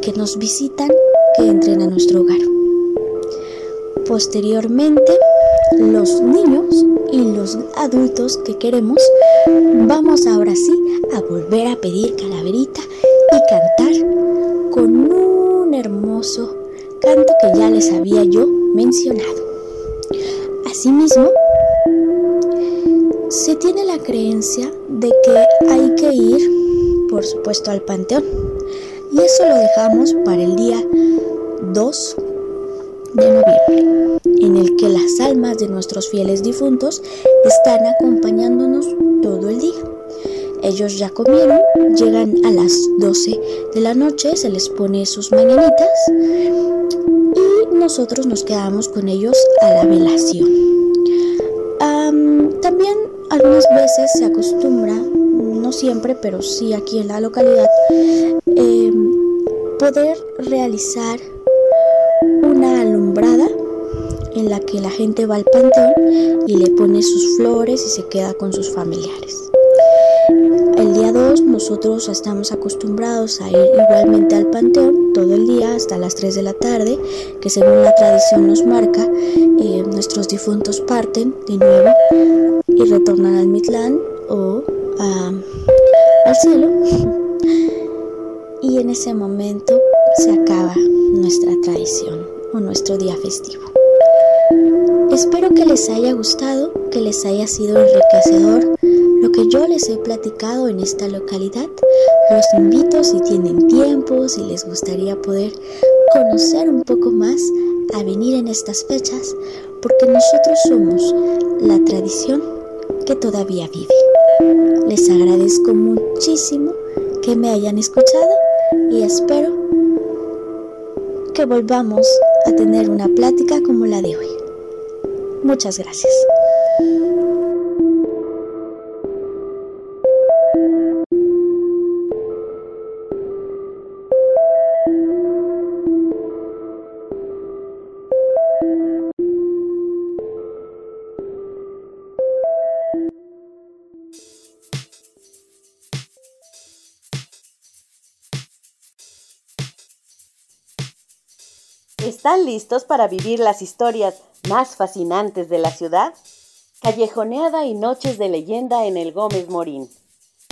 que nos visitan que entren a nuestro hogar. Posteriormente, los niños y los adultos que queremos, vamos ahora sí a volver a pedir calaverita y cantar con un hermoso canto que ya les había yo mencionado. Asimismo, se tiene la creencia de que hay que ir, por supuesto, al panteón. Y eso lo dejamos para el día 2 de noviembre, en el que las almas de nuestros fieles difuntos están acompañándonos todo el día. Ellos ya comieron, llegan a las 12 de la noche, se les pone sus mañanitas y nosotros nos quedamos con ellos a la velación. también algunas veces se acostumbra, siempre, pero sí aquí en la localidad, em, poder realizar una alumbrada en la que la gente va al panteón y le pone sus flores y se queda con sus familiares. El día 2 nosotros estamos acostumbrados a ir igualmente al panteón todo el día hasta las 3 de la tarde, que según la tradición nos marca, eh, nuestros difuntos parten de nuevo y retornan al Mitlán o al cielo. Y en ese momento se acaba nuestra tradición o nuestro día festivo. Espero que les haya gustado, que les haya sido enriquecedor lo que yo les he platicado en esta localidad. Los invito si tienen tiempo, si les gustaría poder conocer un poco más, a venir en estas fechas, porque nosotros somos la tradición que todavía vive. Les agradezco muchísimo que me hayan escuchado y espero que volvamos a tener una plática como la de hoy. Muchas gracias. ¿Están listos para vivir las historias más fascinantes de la ciudad? Callejoneada y noches de leyenda en el Gómez Morín.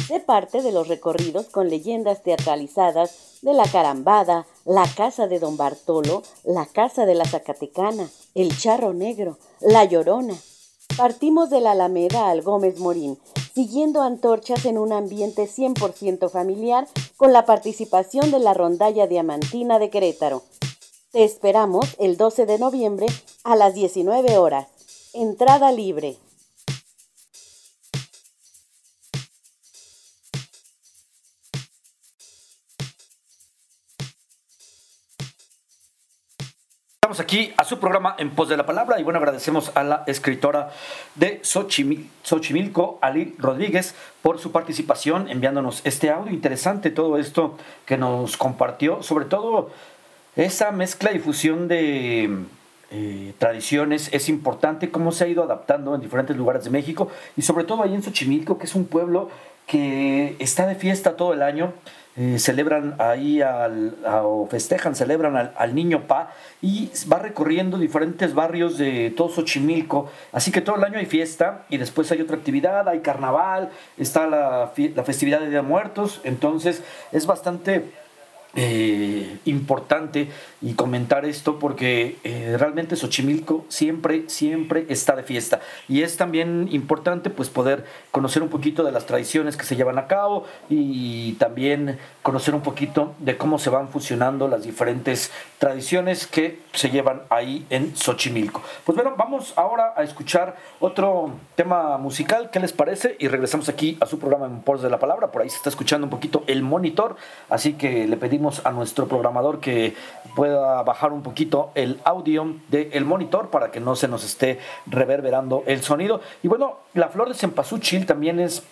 Sé parte de los recorridos con leyendas teatralizadas de la Carambada, la Casa de Don Bartolo, la Casa de la Zacatecana, el Charro Negro, la Llorona. Partimos de la Alameda al Gómez Morín, siguiendo antorchas en un ambiente 100% familiar con la participación de la Rondalla Diamantina de Querétaro, te esperamos el 12 de noviembre a las 19 horas. Entrada libre. Estamos aquí a su programa En Pos de la Palabra y bueno, agradecemos a la escritora de Xochimilco, Ali Rodríguez, por su participación enviándonos este audio interesante, todo esto que nos compartió, sobre todo esa mezcla y fusión de eh, tradiciones es importante, cómo se ha ido adaptando en diferentes lugares de México y sobre todo ahí en Xochimilco, que es un pueblo que está de fiesta todo el año. Eh, celebran ahí al, o festejan, celebran al, niño Pa y va recorriendo diferentes barrios de todo Xochimilco. Así que todo el año hay fiesta y después hay otra actividad, hay carnaval, está la, la festividad de Día de Muertos. Entonces es bastante eh, importante y comentar esto porque eh, realmente Xochimilco siempre, siempre está de fiesta. Y es también importante pues poder conocer un poquito de las tradiciones que se llevan a cabo y también conocer un poquito de cómo se van fusionando las diferentes tradiciones que se llevan ahí en Xochimilco. Pues bueno, vamos ahora a escuchar otro tema musical, ¿qué les parece? Y regresamos aquí a su programa en Pors de la Palabra, por ahí se está escuchando un poquito el monitor, así que le pedimos a nuestro programador que pueda bajar un poquito el audio del monitor para que no se nos esté reverberando el sonido. Y bueno, la flor de cempasúchil también es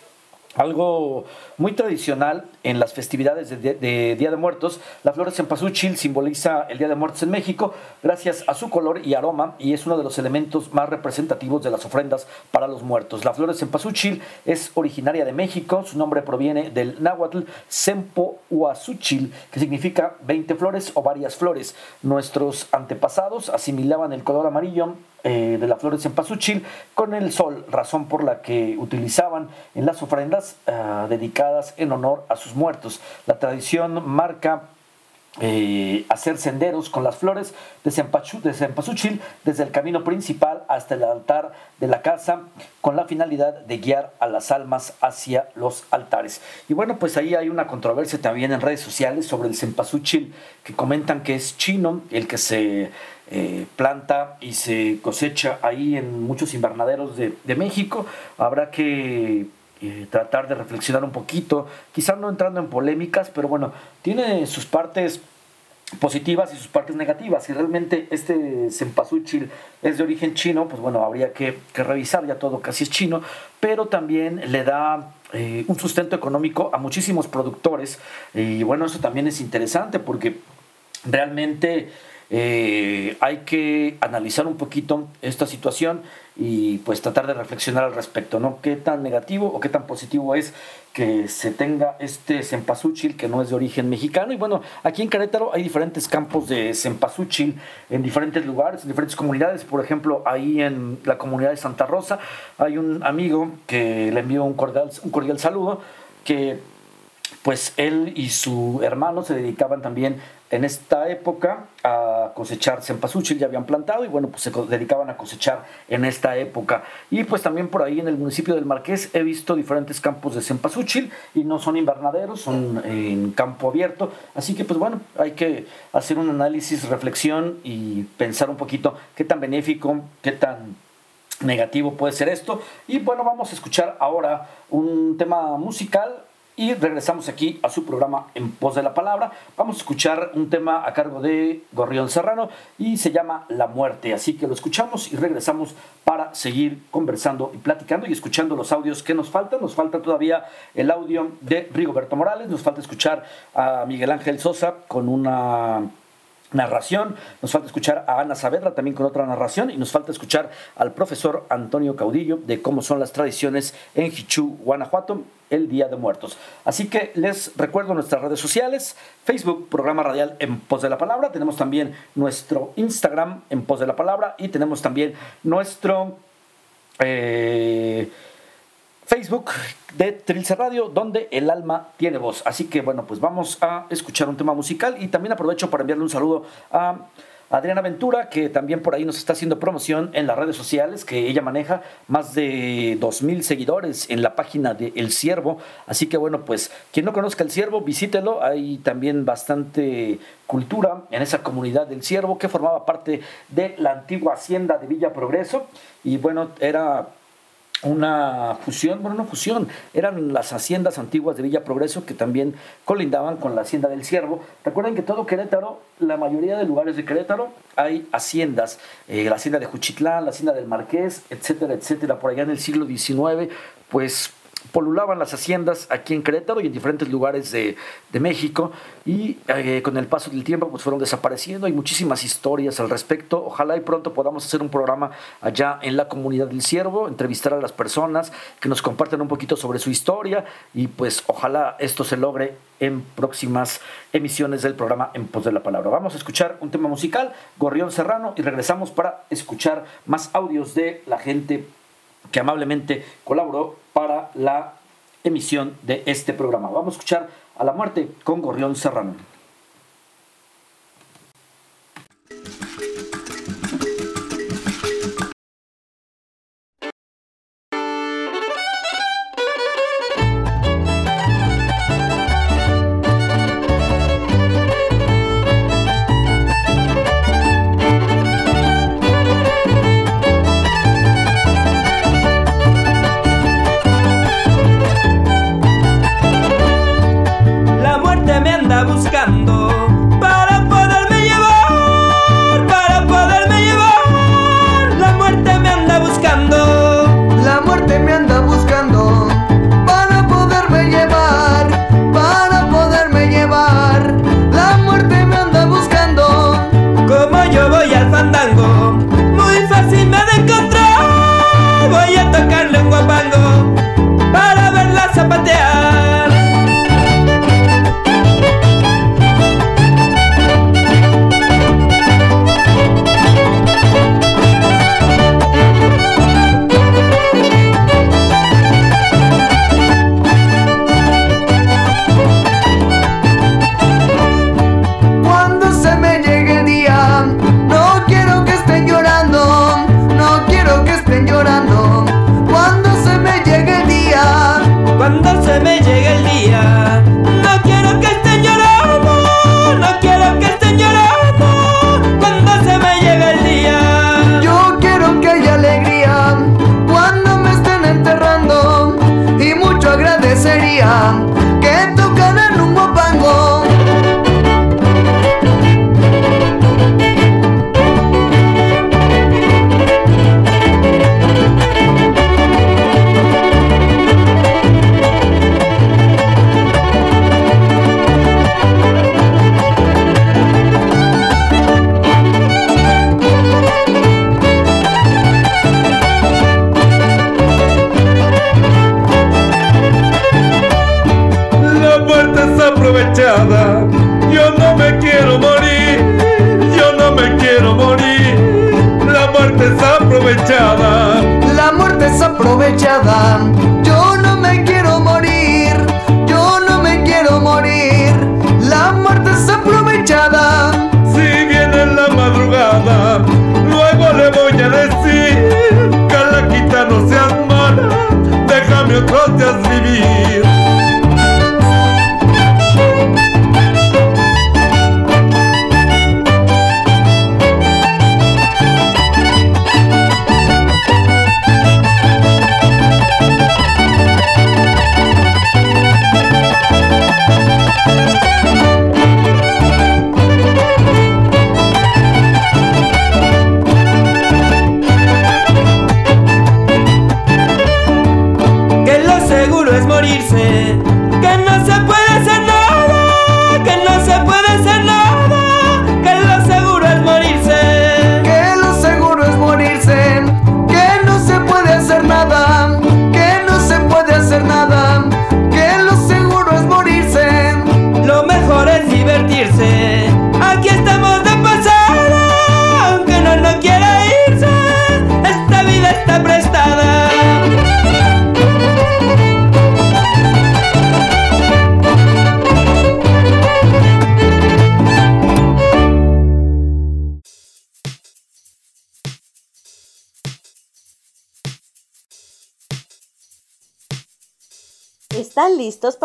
algo muy tradicional en las festividades de, Día de Muertos. La flor de cempasúchil simboliza el Día de Muertos en México gracias a su color y aroma y es uno de los elementos más representativos de las ofrendas para los muertos. La flor de cempasúchil es originaria de México, su nombre proviene del náhuatl sempohuazúchil, que significa 20 flores o varias flores. Nuestros antepasados asimilaban el color amarillo eh, de la flor de cempasúchil con el sol, razón por la que utilizaban en las ofrendas ah, dedicadas en honor a sus muertos. La tradición marca eh, hacer senderos con las flores de, cempasúchil desde el camino principal hasta el altar de la casa con la finalidad de guiar a las almas hacia los altares. Y bueno, pues ahí hay una controversia también en redes sociales sobre el cempasúchil que comentan que es chino el que se eh, planta y se cosecha ahí en muchos invernaderos de, México. Habrá que tratar de reflexionar un poquito, quizás no entrando en polémicas, pero bueno, tiene sus partes positivas y sus partes negativas. Si realmente este cempasúchil es de origen chino, pues bueno, habría que, revisar, ya todo casi es chino, pero también le da eh, un sustento económico a muchísimos productores y bueno, eso también es interesante porque realmente eh, hay que analizar un poquito esta situación y pues tratar de reflexionar al respecto, ¿no? ¿Qué tan negativo o qué tan positivo es que se tenga este cempasúchil que no es de origen mexicano? Y bueno, aquí en Querétaro hay diferentes campos de cempasúchil en diferentes lugares, en diferentes comunidades. Por ejemplo, ahí en la comunidad de Santa Rosa hay un amigo que le envió un cordial, un cordial saludo que pues él y su hermano se dedicaban también en esta época a cosechar cempasúchil, ya habían plantado y bueno, pues se dedicaban a cosechar en esta época. Y pues también por ahí en el municipio del Marqués he visto diferentes campos de cempasúchil y no son invernaderos, son en campo abierto. Así que pues bueno, hay que hacer un análisis, reflexión y pensar un poquito qué tan benéfico, qué tan negativo puede ser esto. Y bueno, vamos a escuchar ahora un tema musical y regresamos aquí a su programa En Pos de la Palabra. Vamos a escuchar un tema a cargo de Gorrión Serrano y se llama La Muerte. Así que lo escuchamos y regresamos para seguir conversando y platicando y escuchando los audios que nos faltan. Nos falta todavía el audio de Rigoberto Morales, nos falta escuchar a Miguel Ángel Sosa con una narración. Nos falta escuchar a Ana Saavedra también con otra narración y nos falta escuchar al profesor Antonio Caudillo de cómo son las tradiciones en Hichú, Guanajuato, el Día de Muertos. Así que les recuerdo nuestras redes sociales, Facebook, programa radial en pos de la palabra, tenemos también nuestro Instagram en pos de la palabra y tenemos también nuestro... Eh, Facebook de Trilce Radio, donde el alma tiene voz. Así que bueno, pues vamos a escuchar un tema musical y también aprovecho para enviarle un saludo a Adriana Ventura, que también por ahí nos está haciendo promoción en las redes sociales, que ella maneja más de 2.000 seguidores en la página de El Ciervo. Así que bueno, pues quien no conozca El Ciervo, visítelo. Hay también bastante cultura en esa comunidad del Ciervo que formaba parte de la antigua hacienda de Villa Progreso. Y bueno, era una fusión, bueno, no fusión, eran las haciendas antiguas de Villa Progreso que también colindaban con la hacienda del Ciervo. Recuerden que todo Querétaro, la mayoría de lugares de Querétaro hay haciendas, eh, la hacienda de Juchitlán, la hacienda del Marqués, etcétera, etcétera. Por allá en el siglo XIX, pues polulaban las haciendas aquí en Querétaro y en diferentes lugares de, México y eh, con el paso del tiempo pues fueron desapareciendo. Hay muchísimas historias al respecto. Ojalá y pronto podamos hacer un programa allá en la comunidad del Ciervo, entrevistar a las personas que nos comparten un poquito sobre su historia y pues ojalá esto se logre en próximas emisiones del programa En Pos de la Palabra. Vamos a escuchar un tema musical, Gorrión Serrano, y regresamos para escuchar más audios de la gente que amablemente colaboró la emisión de este programa. Vamos a escuchar a la muerte con Gorrión Serrano.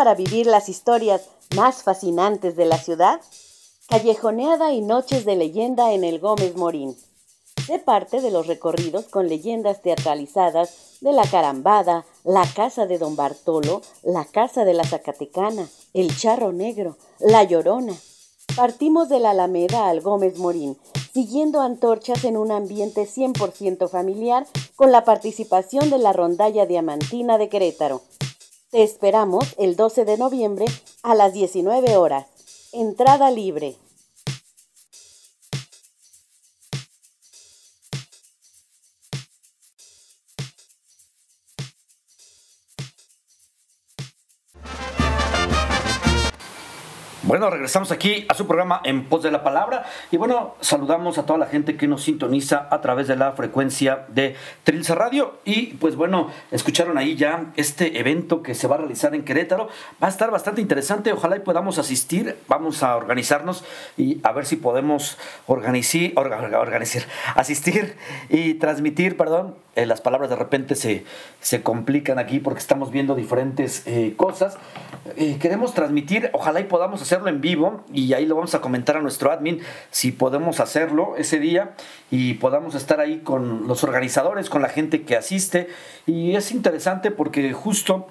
Para vivir las historias más fascinantes de la ciudad? Callejoneada y noches de leyenda en el Gómez Morín. Sé parte de los recorridos con leyendas teatralizadas de la Carambada, la Casa de Don Bartolo, la Casa de la Zacatecana, el Charro Negro, la Llorona. Partimos de la Alameda al Gómez Morín, siguiendo antorchas en un ambiente 100% familiar con la participación de la Rondalla Diamantina de Querétaro. Te esperamos el 12 de noviembre a las 19 horas. Entrada libre. Bueno, regresamos aquí a su programa En Pos de la Palabra. Y bueno, saludamos a toda la gente que nos sintoniza a través de la frecuencia de Trilce Radio. Y pues bueno, escucharon ahí ya este evento que se va a realizar en Querétaro. Va a estar bastante interesante, ojalá y podamos asistir, vamos a organizarnos y a ver si podemos organizar, organizar asistir y transmitir, perdón, eh, las palabras de repente se, se, complican aquí porque estamos viendo diferentes eh, cosas. Eh, queremos transmitir, ojalá y podamos hacerlo en vivo y ahí lo vamos a comentar a nuestro admin si podemos hacerlo ese día y podamos estar ahí con los organizadores, con la gente que asiste. Y es interesante porque justo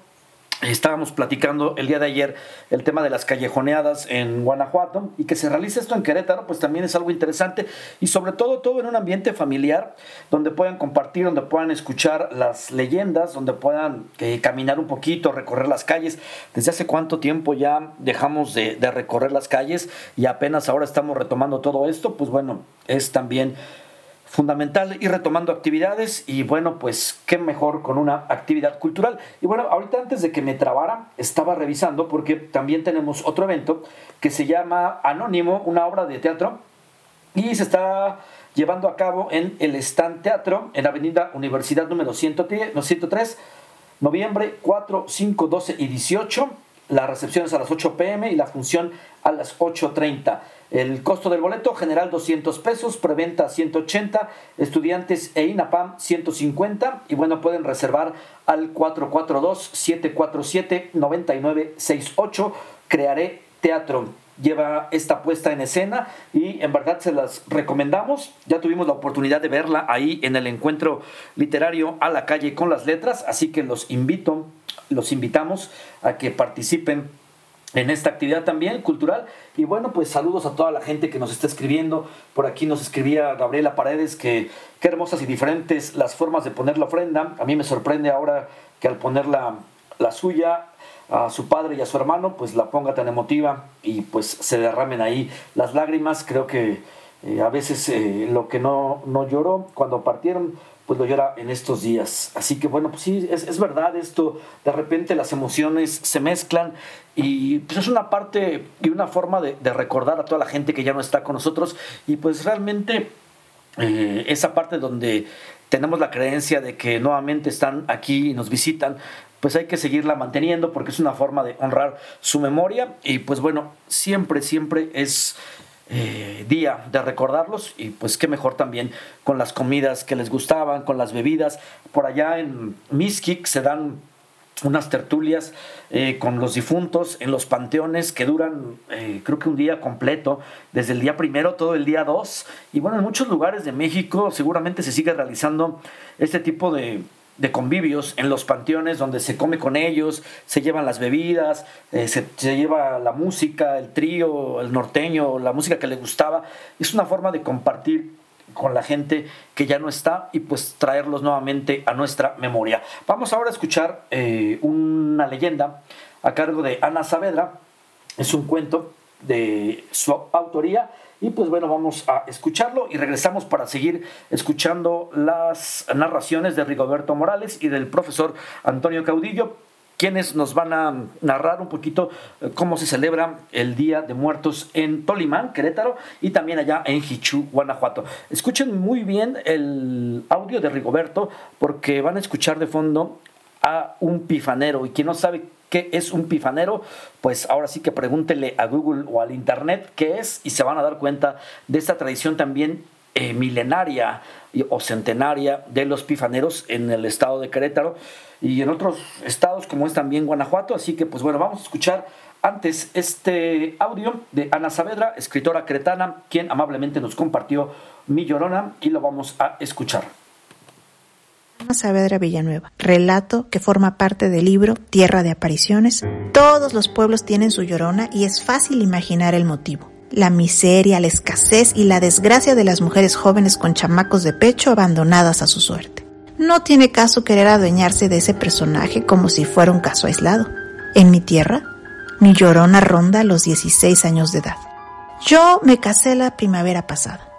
Estábamos platicando el día de ayer el tema de las callejoneadas en Guanajuato y que se realice esto en Querétaro, pues también es algo interesante y sobre todo todo en un ambiente familiar donde puedan compartir, donde puedan escuchar las leyendas, donde puedan eh, caminar un poquito, recorrer las calles. Desde hace cuánto tiempo ya dejamos de, de recorrer las calles y apenas ahora estamos retomando todo esto, pues bueno, es también fundamental ir retomando actividades y bueno, pues qué mejor con una actividad cultural. Y bueno, ahorita antes de que me trabara, estaba revisando porque también tenemos otro evento que se llama Anónimo, una obra de teatro y se está llevando a cabo en el Stand Teatro en Avenida Universidad número 103, noviembre 4, 5, 12 y 18. La recepción es a las 8 pm y la función a las 8.30. El costo del boleto general 200 pesos, preventa 180, estudiantes e INAPAM 150 y bueno, pueden reservar al 442-747-9968. Crearé teatro. Lleva esta puesta en escena y en verdad se las recomendamos. Ya tuvimos la oportunidad de verla ahí en el encuentro literario a la calle con las letras, así que los invito, los invitamos a que participen en esta actividad también cultural. Y bueno, pues saludos a toda la gente que nos está escribiendo. Por aquí nos escribía Gabriela Paredes que qué hermosas y diferentes las formas de poner la ofrenda. A mí me sorprende ahora que al poner la, suya a su padre y a su hermano, pues la ponga tan emotiva y pues se derramen ahí las lágrimas. Creo que eh, a veces eh, lo que no, no lloró cuando partieron, pues lo llora en estos días. Así que bueno, pues sí, es, verdad esto, de repente las emociones se mezclan y pues es una parte y una forma de, recordar a toda la gente que ya no está con nosotros. Y pues realmente eh, esa parte donde tenemos la creencia de que nuevamente están aquí y nos visitan, pues hay que seguirla manteniendo porque es una forma de honrar su memoria. Y pues bueno, siempre, siempre es eh, día de recordarlos y pues qué mejor también con las comidas que les gustaban, con las bebidas. Por allá en Miskik se dan unas tertulias eh, con los difuntos en los panteones que duran eh, creo que un día completo, desde el día primero todo el día dos. Y bueno, en muchos lugares de México seguramente se sigue realizando este tipo de, de convivios en los panteones donde se come con ellos, se llevan las bebidas, eh, se, lleva la música, el trío, el norteño, la música que le gustaba. Es una forma de compartir con la gente que ya no está y pues traerlos nuevamente a nuestra memoria. Vamos ahora a escuchar eh, una leyenda a cargo de Ana Saavedra. Es un cuento de su autoría y pues bueno, vamos a escucharlo y regresamos para seguir escuchando las narraciones de Rigoberto Morales y del profesor Antonio Caudillo, quienes nos van a narrar un poquito eh, cómo se celebra el Día de Muertos en Tolimán, Querétaro, y también allá en Jichú, Guanajuato. Escuchen muy bien el audio de Rigoberto porque van a escuchar de fondo a un pifanero y quien no sabe es un pifanero, pues ahora sí que pregúntele a Google o al Internet qué es y se van a dar cuenta de esta tradición también eh, milenaria o centenaria de los pifaneros en el estado de Querétaro y en otros estados como es también Guanajuato. Así que pues bueno, vamos a escuchar antes este audio de Ana Saavedra, escritora cretana, quien amablemente nos compartió Mi Llorona y lo vamos a escuchar. Saavedra Villanueva, relato que forma parte del libro Tierra de Apariciones. Todos los pueblos tienen su llorona y es fácil imaginar el motivo. La miseria, la escasez y la desgracia de las mujeres jóvenes con chamacos de pecho abandonadas a su suerte. no tiene caso querer adueñarse de ese personaje como si fuera un caso aislado. En mi tierra, mi llorona ronda los 16 años de edad. Yo me casé la primavera pasada.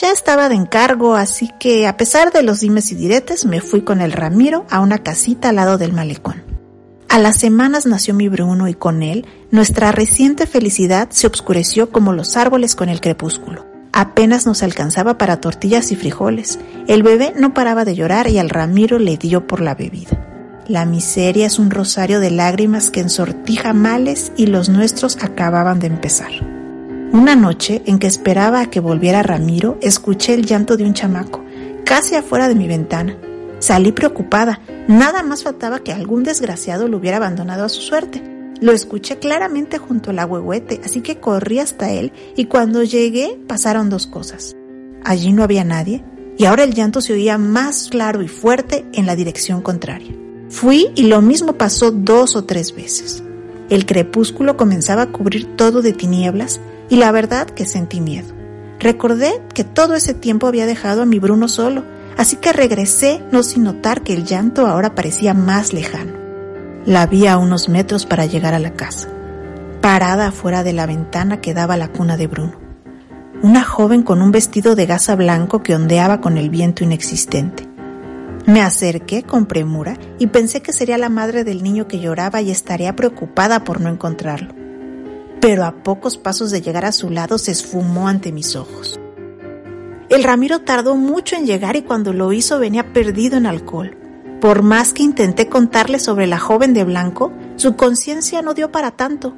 Ya estaba de encargo, así que a pesar de los dimes y diretes, me fui con el Ramiro a una casita al lado del malecón. A las semanas nació mi Bruno y con él nuestra reciente felicidad se obscureció como los árboles con el crepúsculo. Apenas nos alcanzaba para tortillas y frijoles. El bebé no paraba de llorar y al Ramiro le dio por la bebida. La miseria es un rosario de lágrimas que ensortija males y los nuestros acababan de empezar. Una noche en que esperaba a que volviera Ramiro, escuché el llanto de un chamaco, casi afuera de mi ventana. Salí preocupada, nada más faltaba que algún desgraciado lo hubiera abandonado a su suerte. Lo escuché claramente junto al agüehuete, así que corrí hasta él y cuando llegué pasaron dos cosas. Allí no había nadie y ahora el llanto se oía más claro y fuerte en la dirección contraria. Fui y lo mismo pasó dos o tres veces. El crepúsculo comenzaba a cubrir todo de tinieblas y la verdad que sentí miedo. Recordé que todo ese tiempo había dejado a mi Bruno solo, así que regresé no sin notar que el llanto ahora parecía más lejano. La vi a unos metros para llegar a la casa, parada afuera de la ventana que daba la cuna de Bruno. Una joven con un vestido de gasa blanco que ondeaba con el viento inexistente. Me acerqué con premura y pensé que sería la madre del niño que lloraba y estaría preocupada por no encontrarlo pero a pocos pasos de llegar a su lado se esfumó ante mis ojos. El Ramiro tardó mucho en llegar y cuando lo hizo venía perdido en alcohol. Por más que intenté contarle sobre la joven de blanco, su conciencia no dio para tanto.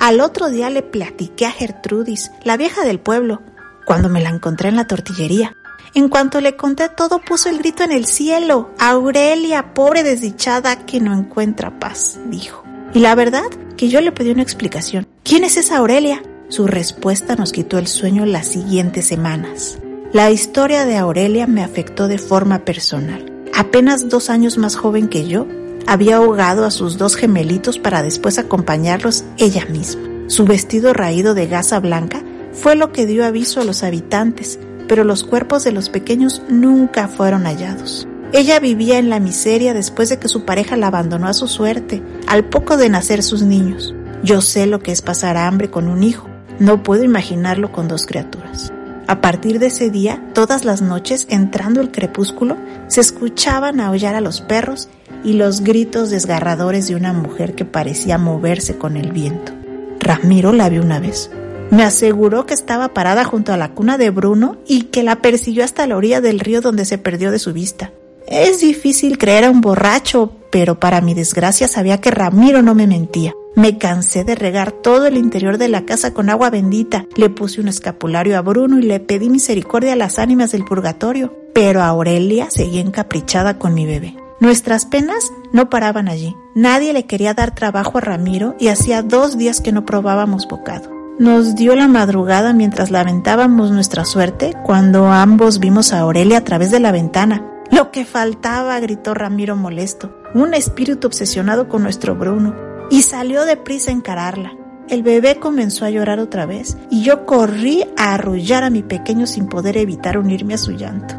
Al otro día le platiqué a Gertrudis, la vieja del pueblo, cuando me la encontré en la tortillería. En cuanto le conté todo, puso el grito en el cielo. Aurelia, pobre desdichada que no encuentra paz, dijo. Y la verdad que yo le pedí una explicación. ¿Quién es esa Aurelia? Su respuesta nos quitó el sueño las siguientes semanas. La historia de Aurelia me afectó de forma personal. Apenas dos años más joven que yo, había ahogado a sus dos gemelitos para después acompañarlos ella misma. Su vestido raído de gasa blanca fue lo que dio aviso a los habitantes, pero los cuerpos de los pequeños nunca fueron hallados. Ella vivía en la miseria después de que su pareja la abandonó a su suerte, al poco de nacer sus niños. Yo sé lo que es pasar hambre con un hijo. No puedo imaginarlo con dos criaturas. A partir de ese día, todas las noches, entrando el crepúsculo, se escuchaban aullar a los perros y los gritos desgarradores de una mujer que parecía moverse con el viento. Ramiro la vio una vez. Me aseguró que estaba parada junto a la cuna de Bruno y que la persiguió hasta la orilla del río donde se perdió de su vista. Es difícil creer a un borracho, pero para mi desgracia sabía que Ramiro no me mentía. Me cansé de regar todo el interior de la casa con agua bendita. Le puse un escapulario a Bruno y le pedí misericordia a las ánimas del purgatorio. Pero Aurelia seguía encaprichada con mi bebé. Nuestras penas no paraban allí. Nadie le quería dar trabajo a Ramiro y hacía dos días que no probábamos bocado. Nos dio la madrugada mientras lamentábamos nuestra suerte cuando ambos vimos a Aurelia a través de la ventana. Lo que faltaba, gritó Ramiro molesto, un espíritu obsesionado con nuestro Bruno, y salió deprisa a encararla. El bebé comenzó a llorar otra vez y yo corrí a arrullar a mi pequeño sin poder evitar unirme a su llanto.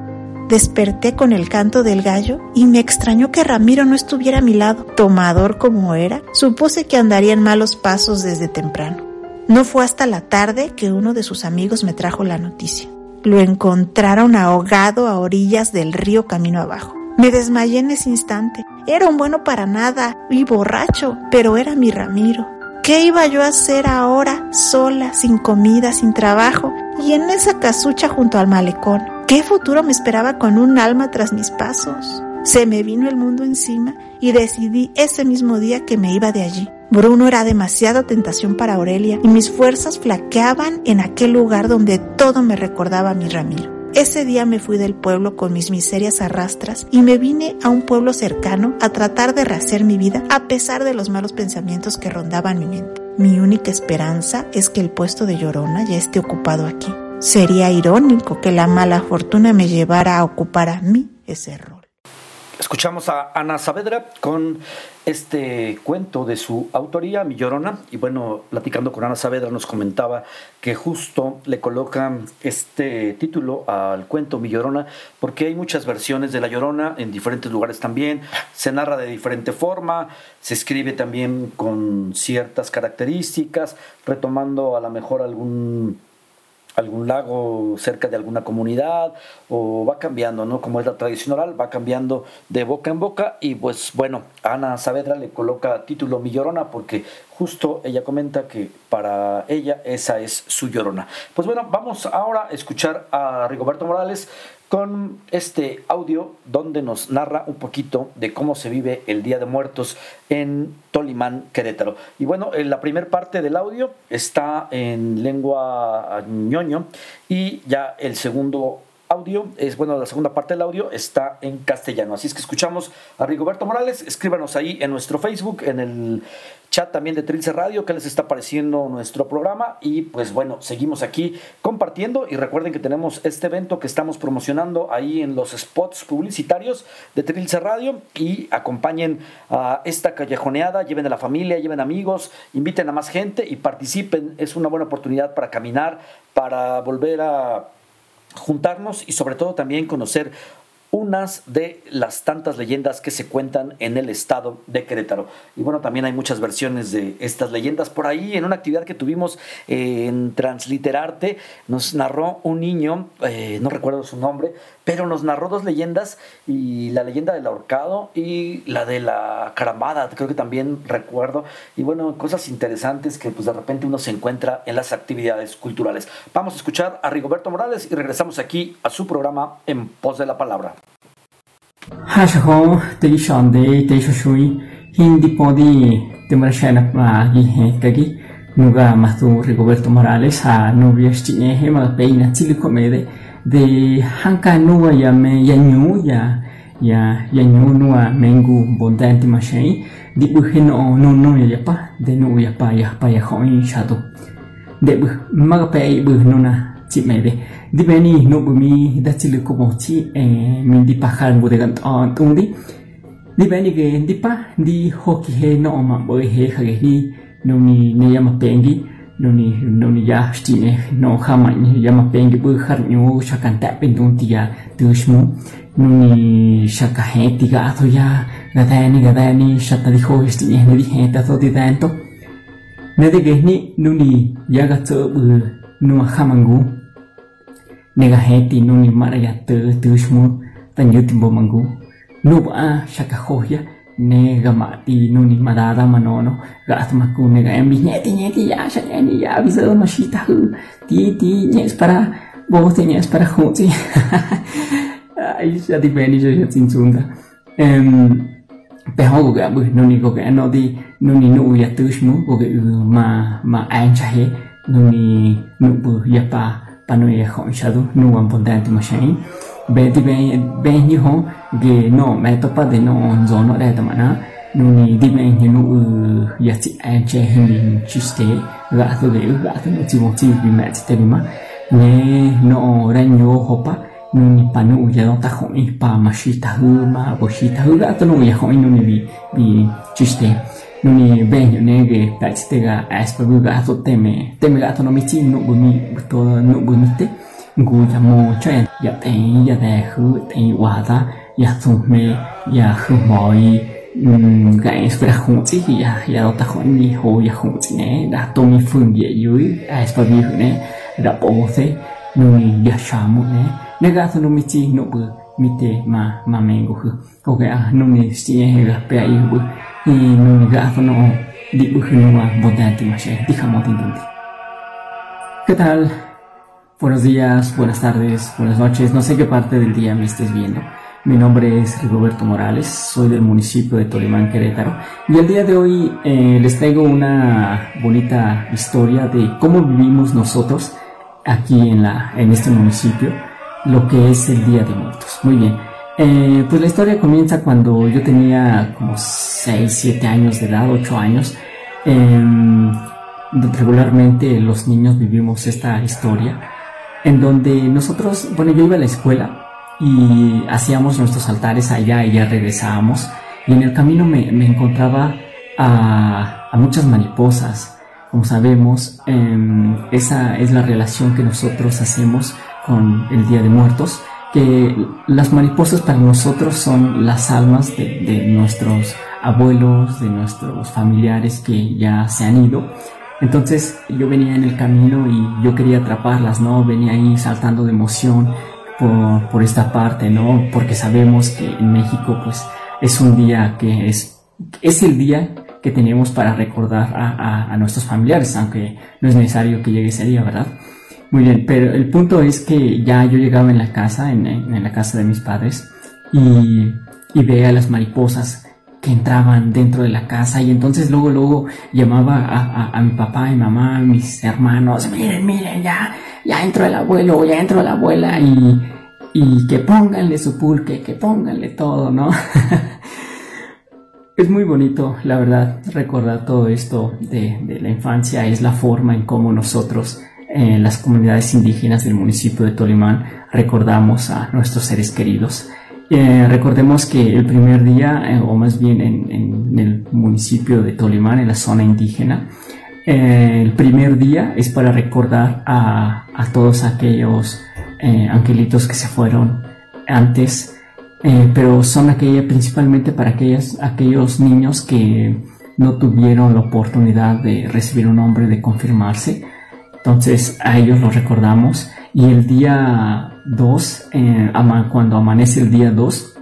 Desperté con el canto del gallo y me extrañó que Ramiro no estuviera a mi lado. Tomador como era, supuse que andaría en malos pasos desde temprano. No fue hasta la tarde que uno de sus amigos me trajo la noticia. Lo encontraron ahogado a orillas del río camino abajo. Me desmayé en ese instante. Era un bueno para nada y borracho, pero era mi Ramiro. ¿Qué iba yo a hacer ahora, sola, sin comida, sin trabajo y en esa casucha junto al malecón? ¿Qué futuro me esperaba con un alma tras mis pasos? Se me vino el mundo encima y decidí ese mismo día que me iba de allí. Bruno era demasiada tentación para Aurelia y mis fuerzas flaqueaban en aquel lugar donde todo me recordaba a mi Ramiro. Ese día me fui del pueblo con mis miserias arrastras y me vine a un pueblo cercano a tratar de rehacer mi vida a pesar de los malos pensamientos que rondaban mi mente. Mi única esperanza es que el puesto de llorona ya esté ocupado aquí. Sería irónico que la mala fortuna me llevara a ocupar a mí ese rol. Escuchamos a Ana Saavedra con este cuento de su autoría, Mi Llorona. Y bueno, platicando con Ana Saavedra nos comentaba que justo le colocan este título al cuento Mi Llorona porque hay muchas versiones de La Llorona en diferentes lugares también. Se narra de diferente forma, se escribe también con ciertas características, retomando a lo mejor algún algún lago cerca de alguna comunidad o va cambiando, ¿no? Como es la tradición oral, va cambiando de boca en boca y pues bueno, Ana Saavedra le coloca título Mi Llorona porque justo ella comenta que para ella esa es su llorona. Pues bueno, vamos ahora a escuchar a Rigoberto Morales con este audio donde nos narra un poquito de cómo se vive el Día de Muertos en Tolimán, Querétaro. Y bueno, en la primera parte del audio está en lengua ñoño y ya el segundo audio, es bueno, la segunda parte del audio está en castellano. Así es que escuchamos a Rigoberto Morales. Escríbanos ahí en nuestro Facebook, en el chat también de Trilce Radio, que les está pareciendo nuestro programa. Y pues bueno, seguimos aquí compartiendo. Y recuerden que tenemos este evento que estamos promocionando ahí en los spots publicitarios de Trilce Radio. Y acompañen a esta callejoneada, lleven a la familia, lleven amigos, inviten a más gente y participen. Es una buena oportunidad para caminar, para volver a juntarnos y sobre todo también conocer unas de las tantas leyendas que se cuentan en el estado de Querétaro. Y bueno, también hay muchas versiones de estas leyendas. Por ahí, en una actividad que tuvimos en Transliterarte, nos narró un niño, eh, no recuerdo su nombre, pero nos narró dos leyendas, y la leyenda del ahorcado y la de la caramada, creo que también recuerdo. Y bueno, cosas interesantes que pues de repente uno se encuentra en las actividades culturales. Vamos a escuchar a Rigoberto Morales y regresamos aquí a su programa En Pos de la Palabra. Hindi nuga mastu Rigoberto Morales a novia stiñe he ma peina chiliko mede de hanka nuwa ya me ya nyu ya ya ya nyu nua mengu bondanti mashai di bu hino no no ya pa de no ya pa ya pa ya khoi shado de bu ma pe bu no na chị mẹ đi đi bên đi nụ bùi mi đã chỉ được có một chị e mình đi pa khăn bùi gần on tung đi. Đi bên đi cái đi pa, đi hồ kỳ he nọ mà bơi he khage đi. Nụ mi ne mà pengi doni doni ya stine no khama ni ya ma peng bu khar nyu shakan ta pen tun tia tushmu nuni shaka he tiga to ya gata ni gata ni shata dijo stine ni dije ta to ti tanto ne de que ni nuni ya ga to bu nu khama ngu ne ga he ti nuni mara ya tu tushmu tan yutimbo mangu nu ba shaka ho ya nega mati nuni madada manono ga atma ku nega em bi nyeti nyeti ya sha ni ya bi zo mashita hu. Ti ti nyes para bo te nyes para huti ai ya di beni jo ya tinzunda em pe ho go ga bu nuni go ga no di nuni nu ya te shmu go ga ma ma an cha he nuni nu bu ya pa pano ye khon shadu nu wan pondan ti mashain Beti ben ben như hong ge no mẹ to pa de no on zo no de ta mana no ni di ben như no ya ti an che hin chi ste ga to de ga to no ti mo ti bi mẹ ti te bi ma ne no ra nyo ho pa no ni pa no ya no ta hong i pa ma shi ta hu ma bo shi ta hu ga to no ya hong no ni bi bi chi ste no ni ben như ne ge ta ti te ga as pa bu ga to te me te me ga to no mi ti no bu mi to no bu mi te gu ya mu chen ya ten ya de khứ, ten wa ra, ya zu mê, ya hu mo yi cái sự đặc hữu chỉ thì à? Dạ giờ ta khỏi đi hồ giờ hữu chỉ nè. Đã tôi mi phương dễ dưới ai sẽ bị hưởng nè? Đã bộ thế nuôi giờ sao một nè. Nếu các thằng mi chi nụ bự mi tê mà mà mình cũng hư. Có à nuôi này chỉ hay là bé yêu bự thì nuôi các thằng nó đi bự hơn mà bọn ta thì mà sẽ đi khám một tình tình cái tal Buenos días, buenas tardes, buenas noches, no sé qué parte del día me estés viendo. Mi nombre es Roberto Morales, soy del municipio de Tolimán, Querétaro, y el día de hoy eh, les traigo una bonita historia de cómo vivimos nosotros aquí en, la, en este municipio, lo que es el Día de Muertos. Muy bien, eh, pues la historia comienza cuando yo tenía como 6, 7 años de edad, 8 años. Eh, regularmente los niños vivimos esta historia en donde nosotros, bueno, yo iba a la escuela y hacíamos nuestros altares allá y ya regresábamos. Y en el camino me, me encontraba a, muchas mariposas. Como sabemos, eh, esa es la relación que nosotros hacemos con el Día de Muertos, que las mariposas para nosotros son las almas de nuestros abuelos, de nuestros familiares que ya se han ido. Entonces yo venía en el camino y yo quería atraparlas, ¿no? Venía ahí saltando de emoción por, por esta parte, ¿no? Porque sabemos que en México pues es un día que es, es el día que tenemos para recordar a, a, nuestros familiares, aunque no es necesario que llegue ese día, ¿verdad? Muy bien, pero el punto es que ya yo llegaba en la casa, en, en la casa de mis padres, y, y veía las mariposas que entraban dentro de la casa y entonces luego luego llamaba a, a, a mi papá y mamá, a mis hermanos, miren, miren, ya, ya entró el abuelo, ya entró la abuela y, y que pónganle su pulque, que pónganle todo, ¿no? es muy bonito, la verdad, recordar todo esto de, de, la infancia, es la forma en cómo nosotros, en las comunidades indígenas del municipio de Tolimán, recordamos a nuestros seres queridos. Eh, recordemos que el primer día, eh, o más bien en, en, el municipio de Tolimán, en la zona indígena, eh, el primer día es para recordar a, a todos aquellos angelitos que se fueron antes, pero son aquellas principalmente para aquellas, aquellos niños que no tuvieron la oportunidad de recibir un nombre, de confirmarse. Entonces a ellos los recordamos y el día 2, eh, cuando amanece el día 2,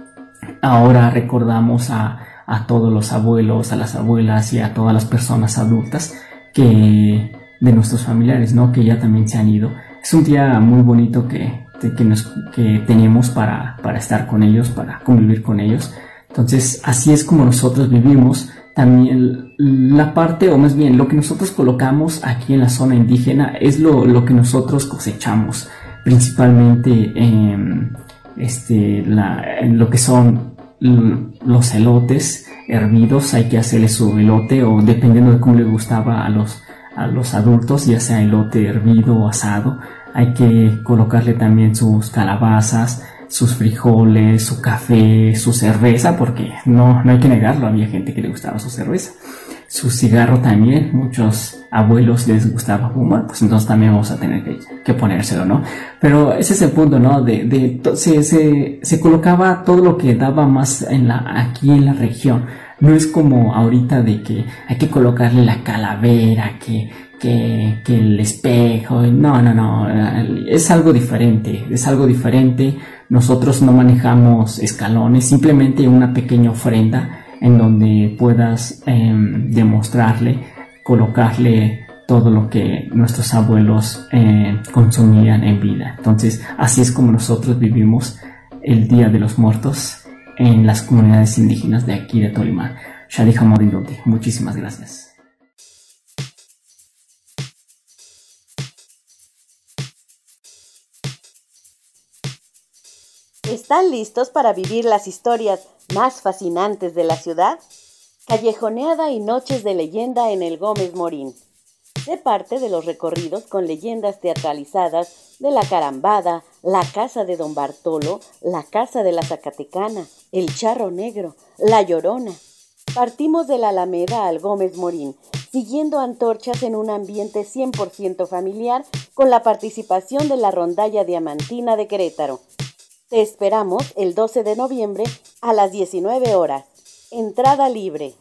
ahora recordamos a, a, todos los abuelos, a las abuelas y a todas las personas adultas que de nuestros familiares, ¿no? Que ya también se han ido. Es un día muy bonito que, que, nos, que tenemos para, para estar con ellos, para convivir con ellos. Entonces, así es como nosotros vivimos también la parte, o más bien lo que nosotros colocamos aquí en la zona indígena es lo, lo que nosotros cosechamos, principalmente eh, este, lo que son los elotes hervidos, hay que hacerle su elote o dependiendo de cómo le gustaba a los, a los adultos, ya sea elote hervido o asado, hay que colocarle también sus calabazas, sus frijoles, su café, su cerveza, porque no, no hay que negarlo, había gente que le gustaba su cerveza. Su cigarro también, muchos abuelos les gustaba fumar, pues entonces también vamos a tener que, que ponérselo, ¿no? Pero ese es el punto, ¿no? De, de se, se, colocaba todo lo que daba más en la, aquí en la región. No es como ahorita de que hay que colocarle la calavera, que, que, que el espejo, no, no, no, es algo diferente, es algo diferente nosotros no manejamos escalones, simplemente una pequeña ofrenda en donde puedas eh, demostrarle, colocarle todo lo que nuestros abuelos eh, consumían en vida. Entonces, así es como nosotros vivimos el Día de los Muertos en las comunidades indígenas de aquí de Tolima. Shadi Muchísimas gracias. ¿Están listos para vivir las historias más fascinantes de la ciudad? Callejoneada y noches de leyenda en el Gómez Morín. Sé parte de los recorridos con leyendas teatralizadas de la Carambada, la Casa de Don Bartolo, la Casa de la Zacatecana, el Charro Negro, la Llorona. Partimos de la Alameda al Gómez Morín, siguiendo antorchas en un ambiente 100% familiar con la participación de la Rondalla Diamantina de Querétaro. Te esperamos el 12 de noviembre a las 19 horas. Entrada libre.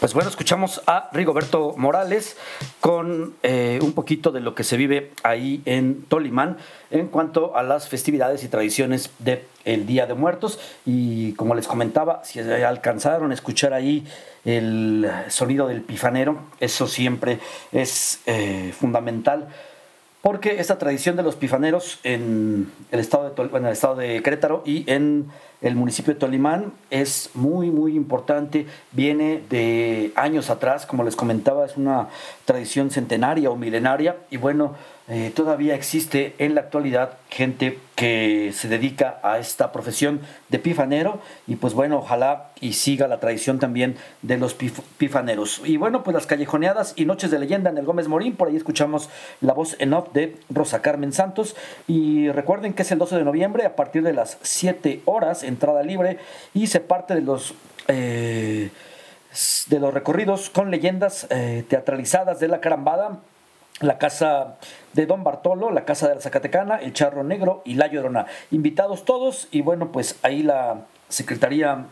Pues bueno, escuchamos a Rigoberto Morales con eh, un poquito de lo que se vive ahí en Tolimán en cuanto a las festividades y tradiciones del el Día de Muertos. Y como les comentaba, si alcanzaron a escuchar ahí el sonido del pifanero, eso siempre es eh, fundamental. Porque esta tradición de los pifaneros en el estado de, en el estado de Querétaro y en el municipio de Tolimán es muy, muy importante, viene de años atrás, como les comentaba, es una tradición centenaria o milenaria y bueno, eh, todavía existe en la actualidad gente que se dedica a esta profesión de pifanero y pues bueno, ojalá y siga la tradición también de los pifaneros. Y bueno, pues las callejoneadas y noches de leyenda en el Gómez Morín, por ahí escuchamos la voz en off de Rosa Carmen Santos y recuerden que es el 12 de noviembre a partir de las 7 horas, entrada libre y se parte de los... Eh, de los recorridos con leyendas eh, teatralizadas de la carambada la casa de Don Bartolo, la casa de la Zacatecana, el Charro Negro y la Llorona. Invitados todos y bueno, pues ahí la Secretaría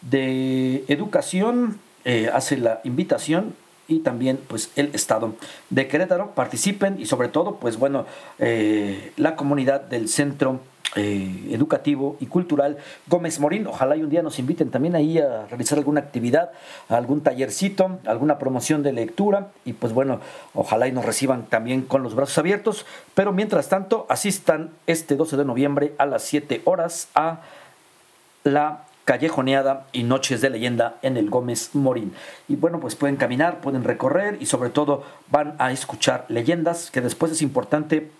de Educación eh, hace la invitación y también pues el Estado de Querétaro participen y sobre todo pues bueno la comunidad del centro eh, educativo y cultural Gómez Morín. Ojalá y un día nos inviten también ahí a realizar alguna actividad, algún tallercito, alguna promoción de lectura y pues bueno, ojalá y nos reciban también con los brazos abiertos. Pero mientras tanto, asistan este 12 de noviembre a las 7 horas a la callejoneada y noches de leyenda en el Gómez Morín. Y bueno, pues pueden caminar, pueden recorrer y sobre todo van a escuchar leyendas que después es importante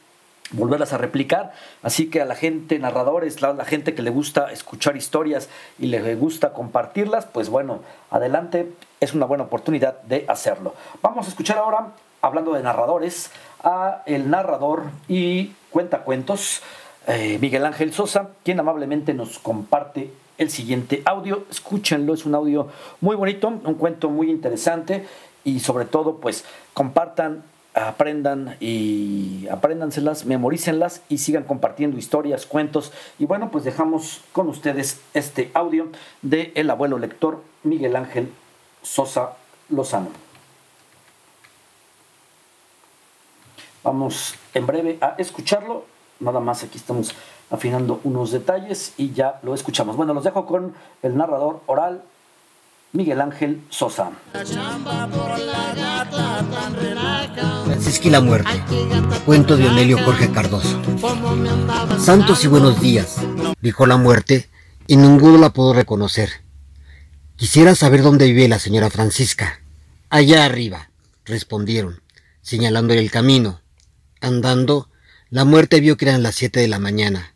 volverlas a replicar. Así que a la gente, narradores, la, la, gente que le gusta escuchar historias y le gusta compartirlas, pues bueno, adelante, es una buena oportunidad de hacerlo. Vamos a escuchar ahora, hablando de narradores, a el narrador y cuentacuentos, eh, Miguel Ángel Sosa, quien amablemente nos comparte el siguiente audio. Escúchenlo, es un audio muy bonito, un cuento muy interesante y sobre todo, pues compartan aprendan y apréndanselas, memorícenlas y sigan compartiendo historias, cuentos. Y bueno, pues dejamos con ustedes este audio de el abuelo lector Miguel Ángel Sosa Lozano. Vamos en breve a escucharlo. Nada más aquí estamos afinando unos detalles y ya lo escuchamos. Bueno, los dejo con el narrador oral Miguel Ángel Sosa. Francisca y la muerte. Cuento de Onelio Jorge Cardoso. Santos y buenos días, dijo la muerte, y ninguno la pudo reconocer. Quisiera saber dónde vive la señora Francisca. Allá arriba, respondieron, señalándole el camino. Andando, la muerte vio que eran las siete de la mañana.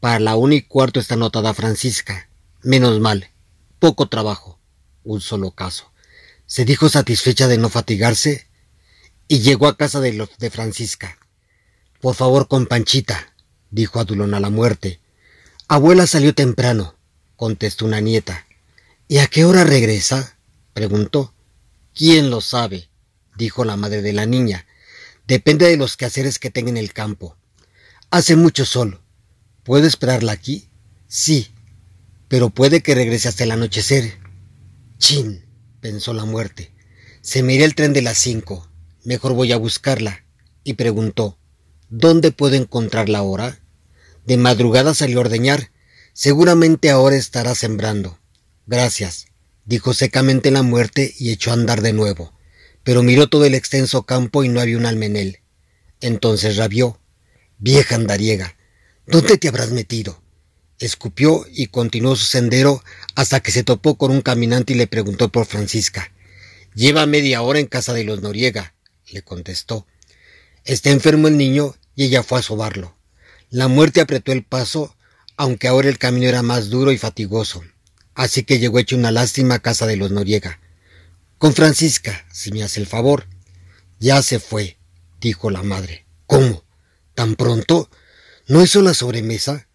Para la una y cuarto está anotada Francisca. Menos mal. Poco trabajo un solo caso. Se dijo satisfecha de no fatigarse y llegó a casa de, los de Francisca. Por favor, con Panchita, dijo Adulón a la muerte. Abuela salió temprano, contestó una nieta. ¿Y a qué hora regresa? preguntó. ¿Quién lo sabe? dijo la madre de la niña. Depende de los quehaceres que tenga en el campo. Hace mucho sol. ¿Puedo esperarla aquí? Sí, pero puede que regrese hasta el anochecer. Chin, pensó la muerte. Se miré el tren de las cinco. Mejor voy a buscarla. Y preguntó, ¿dónde puedo encontrarla ahora? De madrugada salió a ordeñar. Seguramente ahora estará sembrando. Gracias, dijo secamente la muerte y echó a andar de nuevo. Pero miró todo el extenso campo y no había un almenel. Entonces rabió. Vieja andariega, ¿dónde te habrás metido? Escupió y continuó su sendero hasta que se topó con un caminante y le preguntó por Francisca. Lleva media hora en casa de los Noriega, le contestó. Está enfermo el niño y ella fue a sobarlo. La muerte apretó el paso, aunque ahora el camino era más duro y fatigoso. Así que llegó hecho una lástima a casa de los Noriega. Con Francisca, si me hace el favor. Ya se fue, dijo la madre. ¿Cómo? ¿Tan pronto? ¿No hizo la sobremesa?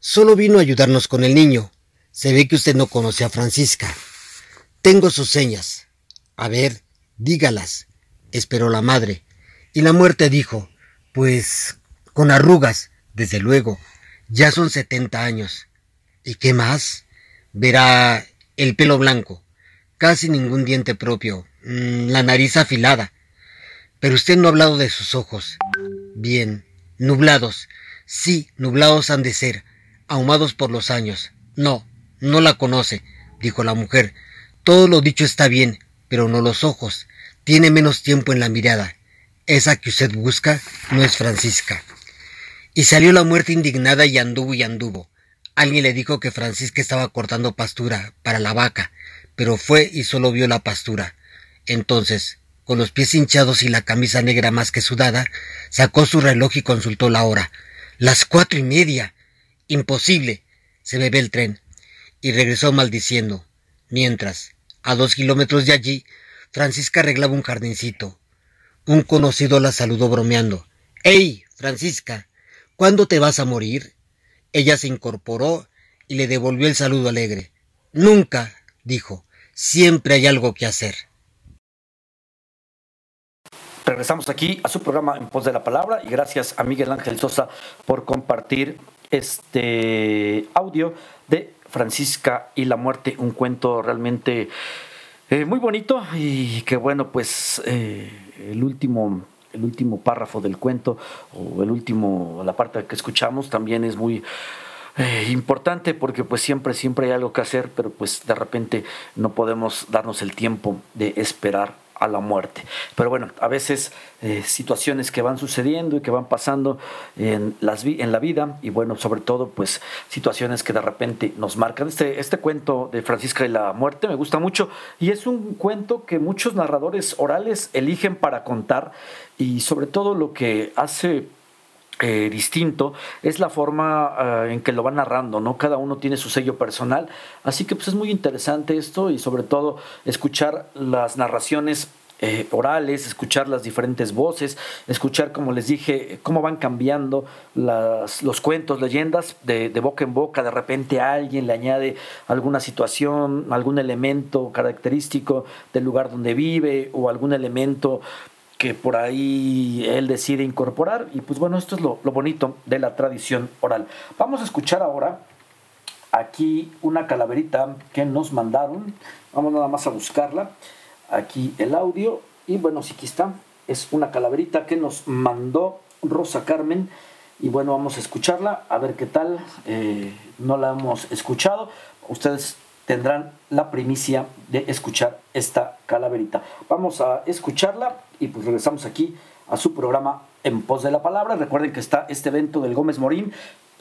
Solo vino a ayudarnos con el niño. Se ve que usted no conoce a Francisca. Tengo sus señas. A ver, dígalas, esperó la madre. Y la muerte dijo, pues con arrugas, desde luego. Ya son setenta años. ¿Y qué más? Verá el pelo blanco, casi ningún diente propio, mm, la nariz afilada. Pero usted no ha hablado de sus ojos. Bien, nublados. Sí, nublados han de ser ahumados por los años. No, no la conoce, dijo la mujer. Todo lo dicho está bien, pero no los ojos. Tiene menos tiempo en la mirada. Esa que usted busca no es Francisca. Y salió la muerte indignada y anduvo y anduvo. Alguien le dijo que Francisca estaba cortando pastura para la vaca, pero fue y solo vio la pastura. Entonces, con los pies hinchados y la camisa negra más que sudada, sacó su reloj y consultó la hora. Las cuatro y media. Imposible. Se me ve el tren. Y regresó maldiciendo. Mientras, a dos kilómetros de allí, Francisca arreglaba un jardincito. Un conocido la saludó bromeando. ¡Ey, Francisca! ¿Cuándo te vas a morir? Ella se incorporó y le devolvió el saludo alegre. Nunca, dijo, siempre hay algo que hacer. Regresamos aquí a su programa En Pos de la Palabra y gracias a Miguel Ángel Sosa por compartir este audio de Francisca y la muerte, un cuento realmente eh, muy bonito y que bueno, pues eh, el último el último párrafo del cuento o el último, la parte que escuchamos también es muy eh, importante porque pues siempre, siempre hay algo que hacer, pero pues de repente no podemos darnos el tiempo de esperar a la muerte. Pero bueno, a veces eh, situaciones que van sucediendo y que van pasando en, las en la vida y bueno, sobre todo pues situaciones que de repente nos marcan. Este, este cuento de Francisca y la muerte me gusta mucho y es un cuento que muchos narradores orales eligen para contar y sobre todo lo que hace eh, distinto es la forma eh, en que lo va narrando, ¿no? Cada uno tiene su sello personal, así que pues es muy interesante esto y sobre todo escuchar las narraciones eh, orales, escuchar las diferentes voces, escuchar, como les dije, cómo van cambiando las, los cuentos, leyendas de, de, boca en boca. De repente alguien le añade alguna situación, algún elemento característico del lugar donde vive o algún elemento que por ahí él decide incorporar. Y pues bueno, esto es lo, bonito de la tradición oral. Vamos a escuchar ahora aquí una calaverita que nos mandaron. Vamos nada más a buscarla. Aquí el audio. Y bueno, si aquí está. Es una calaverita que nos mandó Rosa Carmen. Y bueno, vamos a escucharla, a ver qué tal. Eh, no la hemos escuchado. Ustedes tendrán la primicia de escuchar esta calaverita. Vamos a escucharla y pues regresamos aquí a su programa En Pos de la Palabra. Recuerden que está este evento del Gómez Morín.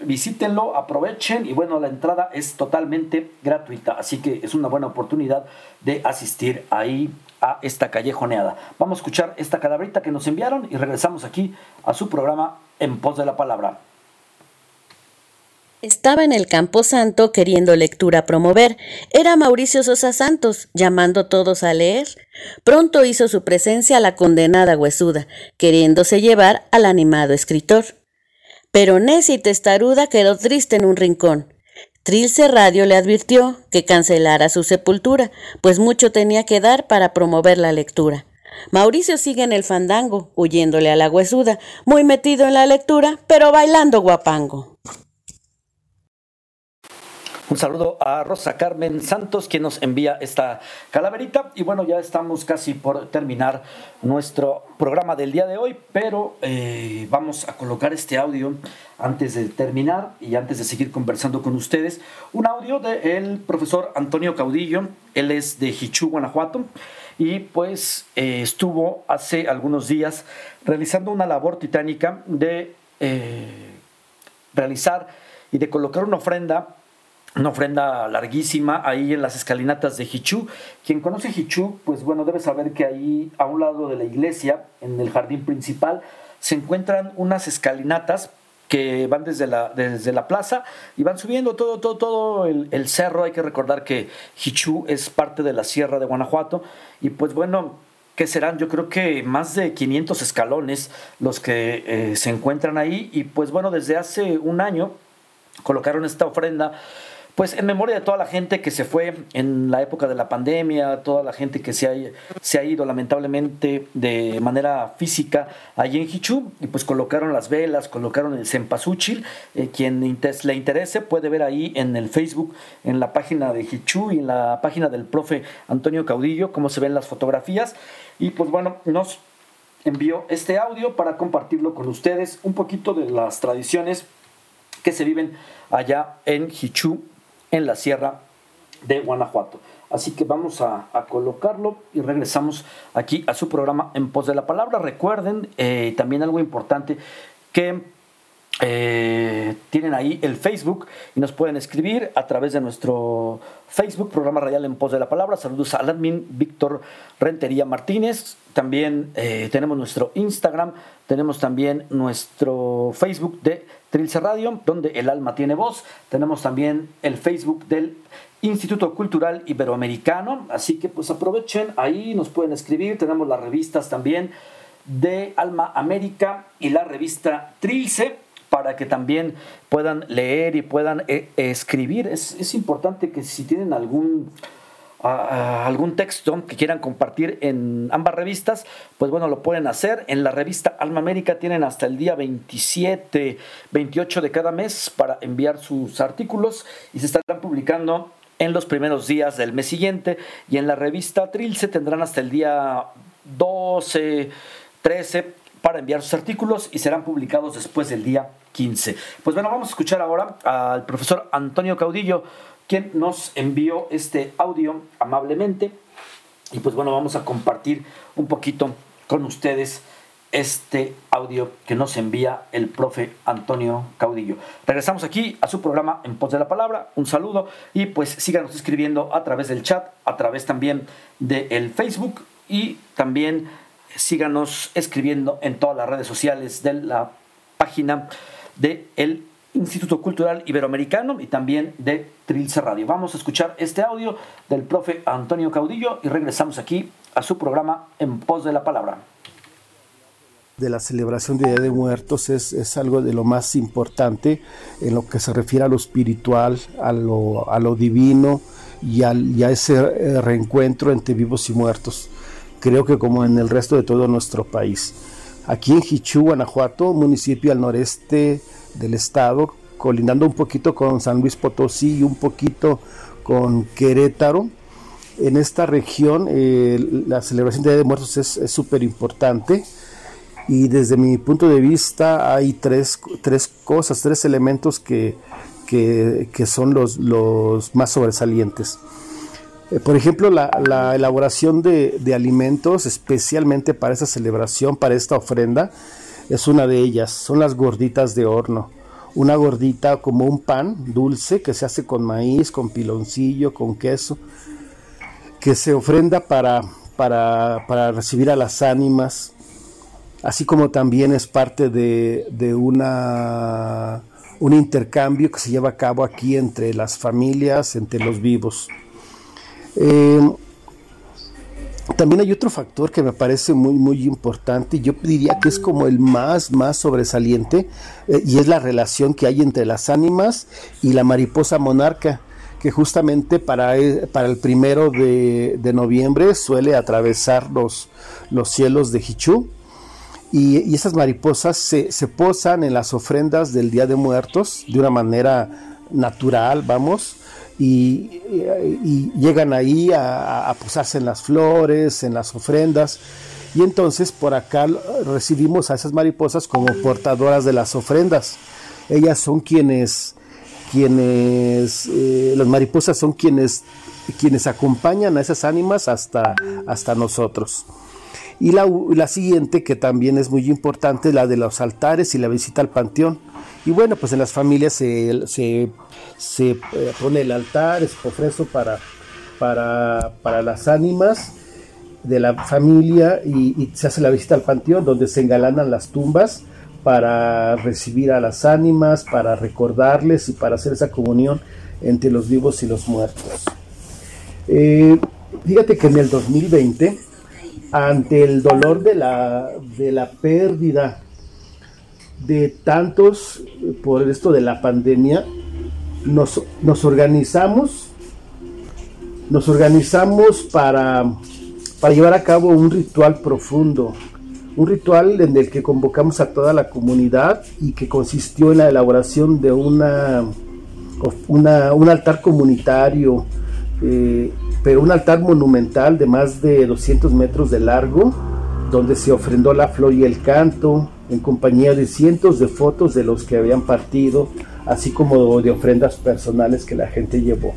Visítenlo, aprovechen y bueno, la entrada es totalmente gratuita, así que es una buena oportunidad de asistir ahí a esta callejoneada. Vamos a escuchar esta calaverita que nos enviaron y regresamos aquí a su programa En Pos de la Palabra. Estaba en el Campo Santo queriendo lectura promover. Era Mauricio Sosa Santos, llamando todos a leer. Pronto hizo su presencia la condenada huesuda, queriéndose llevar al animado escritor. Pero Nessie Testaruda quedó triste en un rincón. Trilce Radio le advirtió que cancelara su sepultura, pues mucho tenía que dar para promover la lectura. Mauricio sigue en el fandango, huyéndole a la huesuda, muy metido en la lectura, pero bailando guapango. Un saludo a Rosa Carmen Santos, quien nos envía esta calaverita. Y bueno, ya estamos casi por terminar nuestro programa del día de hoy, pero eh, vamos a colocar este audio antes de terminar y antes de seguir conversando con ustedes. Un audio del profesor Antonio Caudillo, él es de Hichú, Guanajuato, y pues eh, estuvo hace algunos días realizando una labor titánica de eh, realizar y de colocar una ofrenda una ofrenda larguísima ahí en las escalinatas de Hichú. Quien conoce Hichú, pues bueno, debe saber que ahí a un lado de la iglesia, en el jardín principal, se encuentran unas escalinatas que van desde la, desde la plaza y van subiendo todo, todo, todo el, cerro. Hay que recordar que Hichú es parte de la sierra de Guanajuato y pues bueno, que serán yo creo que más de 500 escalones los que eh, se encuentran ahí y pues bueno, desde hace un año colocaron esta ofrenda pues en memoria de toda la gente que se fue en la época de la pandemia, toda la gente que se ha, se ha ido lamentablemente de manera física allí en Hichú, y pues colocaron las velas, colocaron el cempasúchil, eh, quien le interese puede ver ahí en el Facebook, en la página de Hichú y en la página del profe Antonio Caudillo, cómo se ven las fotografías, y pues bueno, nos envió este audio para compartirlo con ustedes, un poquito de las tradiciones que se viven allá en Hichú, en la sierra de Guanajuato. Así que vamos a, colocarlo y regresamos aquí a su programa En Pos de la Palabra. Recuerden eh, también algo importante que eh, tienen ahí el Facebook y nos pueden escribir a través de nuestro Facebook, programa radial en pos de la palabra. Saludos al admin Víctor Rentería Martínez. También eh, tenemos nuestro Instagram, tenemos también nuestro Facebook de Trilce Radio, donde el alma tiene voz. Tenemos también el Facebook del Instituto Cultural Iberoamericano. Así que pues aprovechen, ahí nos pueden escribir. Tenemos las revistas también de Alma América y la revista Trilce para que también puedan leer y puedan eh, escribir. Es, importante que si tienen algún, algún texto que quieran compartir en ambas revistas, pues bueno, lo pueden hacer. En la revista Alma América tienen hasta el día 27, 28 de cada mes para enviar sus artículos y se estarán publicando en los primeros días del mes siguiente y en la revista Trilce tendrán hasta el día 12, 13 para enviar sus artículos y serán publicados después del día 15. Pues bueno, vamos a escuchar ahora al profesor Antonio Caudillo, quien nos envió este audio amablemente. Y pues bueno, vamos a compartir un poquito con ustedes este audio que nos envía el profe Antonio Caudillo. Regresamos aquí a su programa En Pos de la Palabra. Un saludo y pues síganos escribiendo a través del chat, a través también del Facebook y también síganos escribiendo en todas las redes sociales de la página del Instituto Cultural Iberoamericano y también de Trilce Radio. Vamos a escuchar este audio del profe Antonio Caudillo y regresamos aquí a su programa En Pos de la Palabra. De la celebración de Día de Muertos es, algo de lo más importante en lo que se refiere a lo espiritual, a lo, a lo divino y, al, a ese eh, reencuentro entre vivos y muertos. Creo que como en el resto de todo nuestro país aquí en Jichú, Guanajuato, municipio al noreste del estado, colindando un poquito con San Luis Potosí y un poquito con Querétaro. En esta región eh, la celebración de Día de Muertos es súper importante y desde mi punto de vista hay tres, tres cosas, tres elementos que, que, que son los, los más sobresalientes. Eh, por ejemplo, la, elaboración de, alimentos, especialmente para esta celebración, para esta ofrenda, es una de ellas. Son las gorditas de horno. Una gordita como un pan dulce que se hace con maíz, con piloncillo, con queso, que se ofrenda para, para, recibir a las ánimas, así como también es parte de, de una, un intercambio que se lleva a cabo aquí entre las familias, entre los vivos. Eh, también hay otro factor que me parece muy muy importante, yo diría que es como el más más sobresaliente eh, y es la relación que hay entre las ánimas y la mariposa monarca, que justamente para, eh, para el primero de, noviembre suele atravesar los, los cielos de Hichú. Y, esas mariposas se, se posan en las ofrendas del Día de Muertos de una manera natural, vamos, y, llegan ahí a, posarse en las flores, en las ofrendas. Y entonces por acá recibimos a esas mariposas como portadoras de las ofrendas. Ellas son quienes, quienes, eh, las mariposas son quienes, quienes acompañan a esas ánimas hasta, hasta nosotros. Y la, la siguiente, que también es muy importante, la de los altares y la visita al panteón. Y bueno, pues en las familias se, se, se eh, pone el altar, es ofrezo para, para, para, las ánimas de la familia y, se hace la visita al panteón donde se engalanan las tumbas para recibir a las ánimas, para recordarles y para hacer esa comunión entre los vivos y los muertos. Eh, fíjate que en el 2020, ante el dolor de la, de la pérdida de tantos por esto de la pandemia, nos, nos organizamos, nos organizamos para, para llevar a cabo un ritual profundo, un ritual en el que convocamos a toda la comunidad y que consistió en la elaboración de una, un altar comunitario, eh, pero un altar monumental de más de 200 metros de largo, donde se ofrendó la flor y el canto, en compañía de cientos de fotos de los que habían partido, así como de ofrendas personales que la gente llevó.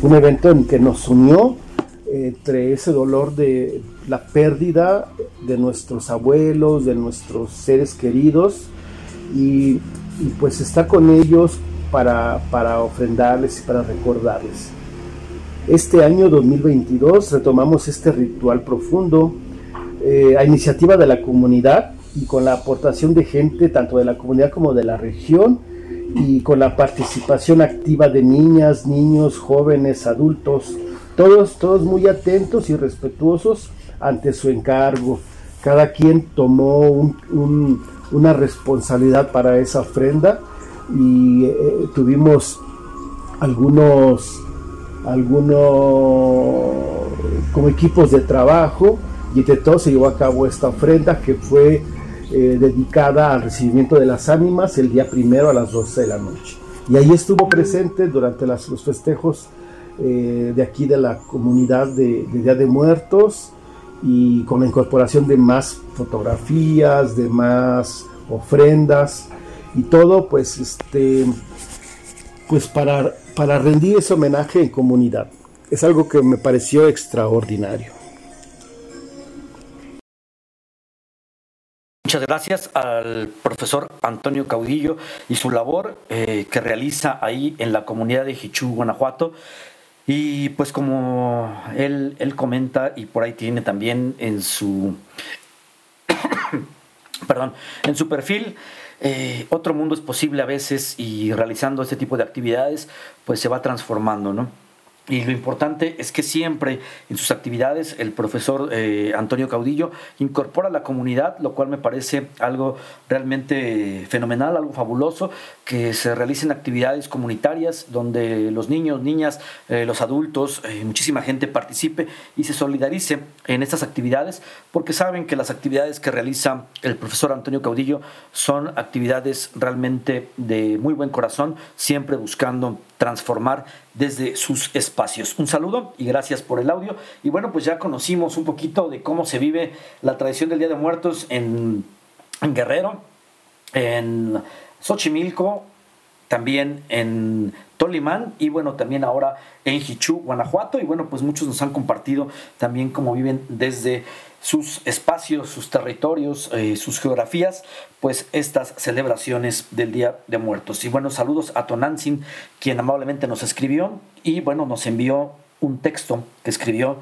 Fue un evento en que nos unió entre ese dolor de la pérdida de nuestros abuelos, de nuestros seres queridos, y, pues estar con ellos para, para ofrendarles y para recordarles. Este año 2022 retomamos este ritual profundo eh, a iniciativa de la comunidad y con la aportación de gente tanto de la comunidad como de la región y con la participación activa de niñas, niños, jóvenes, adultos, todos, todos muy atentos y respetuosos ante su encargo. Cada quien tomó una responsabilidad para esa ofrenda y eh, tuvimos algunos algunos como equipos de trabajo y entre todos se llevó a cabo esta ofrenda que fue eh, dedicada al recibimiento de las ánimas el día primero a las 12 de la noche. Y ahí estuvo presente durante los festejos eh, de aquí de la comunidad de, de, Día de Muertos y con la incorporación de más fotografías, de más ofrendas y todo pues este pues para, para rendir ese homenaje en comunidad. Es algo que me pareció extraordinario. Muchas gracias al profesor Antonio Caudillo y su labor eh, que realiza ahí en la comunidad de Jichú, Guanajuato. Y pues como él, él comenta y por ahí tiene también en su, perdón, en su perfil, eh, otro mundo es posible a veces y realizando este tipo de actividades, pues se va transformando, ¿no? Y lo importante es que siempre en sus actividades el profesor eh, Antonio Caudillo incorpora a la comunidad, lo cual me parece algo realmente fenomenal, algo fabuloso, que se realicen actividades comunitarias donde los niños, niñas, eh, los adultos, eh, muchísima gente participe y se solidarice en estas actividades, porque saben que las actividades que realiza el profesor Antonio Caudillo son actividades realmente de muy buen corazón, siempre buscando transformar desde sus espacios. Un saludo y gracias por el audio. Y bueno, pues ya conocimos un poquito de cómo se vive la tradición del Día de Muertos en, Guerrero, en Xochimilco, también en Tolimán y bueno, también ahora en Hichú, Guanajuato. Y bueno, pues muchos nos han compartido también cómo viven desde sus espacios, sus territorios, eh, sus geografías, pues estas celebraciones del Día de Muertos. Y bueno, saludos a Tonantzin, quien amablemente nos escribió y bueno, nos envió un texto que escribió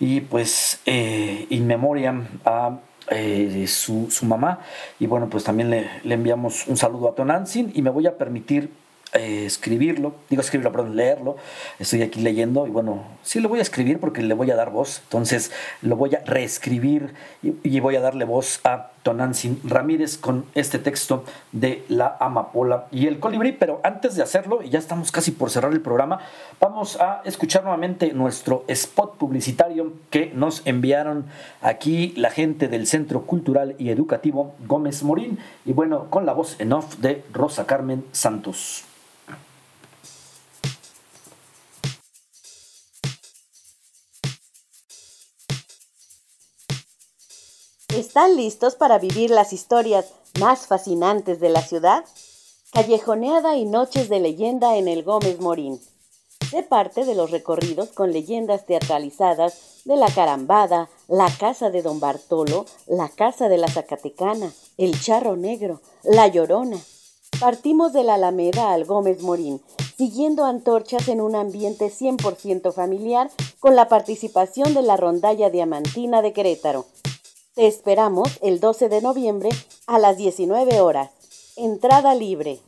y pues eh, in memoriam a eh, su, mamá. Y bueno, pues también le, le enviamos un saludo a Tonantzin y me voy a permitir eh, escribirlo, digo escribirlo, perdón, leerlo. Estoy aquí leyendo y bueno, sí lo voy a escribir porque le voy a dar voz. Entonces lo voy a reescribir y, voy a darle voz a Tonantzin Ramírez con este texto de La Amapola y el Colibrí. Pero antes de hacerlo, y ya estamos casi por cerrar el programa, vamos a escuchar nuevamente nuestro spot publicitario que nos enviaron aquí la gente del Centro Cultural y Educativo Gómez Morín. Y bueno, con la voz en off de Rosa Carmen Santos. ¿Están listos para vivir las historias más fascinantes de la ciudad? Callejoneada y noches de leyenda en el Gómez Morín. Sé parte de los recorridos con leyendas teatralizadas de la Carambada, la Casa de Don Bartolo, la Casa de la Zacatecana, el Charro Negro, la Llorona. Partimos de la Alameda al Gómez Morín, siguiendo antorchas en un ambiente 100% familiar con la participación de la Rondalla Diamantina de Querétaro te esperamos el 12 de noviembre a las 19 horas. Entrada libre.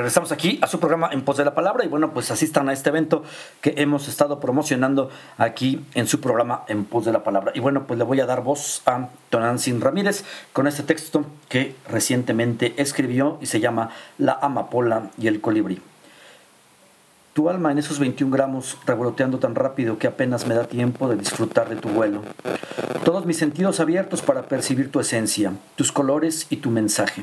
Regresamos aquí a su programa En Pos de la Palabra y bueno, pues asistan a este evento que hemos estado promocionando aquí en su programa En Pos de la Palabra. Y bueno, pues le voy a dar voz a Tonantzin Ramírez con este texto que recientemente escribió y se llama La amapola y el colibrí. Tu alma en esos 21 gramos revoloteando tan rápido que apenas me da tiempo de disfrutar de tu vuelo. Todos mis sentidos abiertos para percibir tu esencia, tus colores y tu mensaje.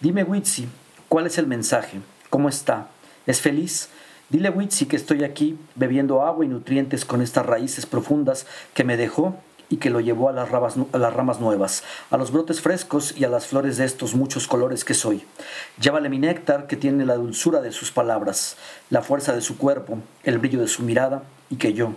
Dime, Witsi, ¿Cuál es el mensaje? ¿Cómo está? ¿Es feliz? Dile a Witsi que estoy aquí bebiendo agua y nutrientes con estas raíces profundas que me dejó y que lo llevó a las, ramas, nuevas, a los brotes frescos y a las flores de estos muchos colores que soy. Llévale mi néctar que tiene la dulzura de sus palabras, la fuerza de su cuerpo, el brillo de su mirada y que yo,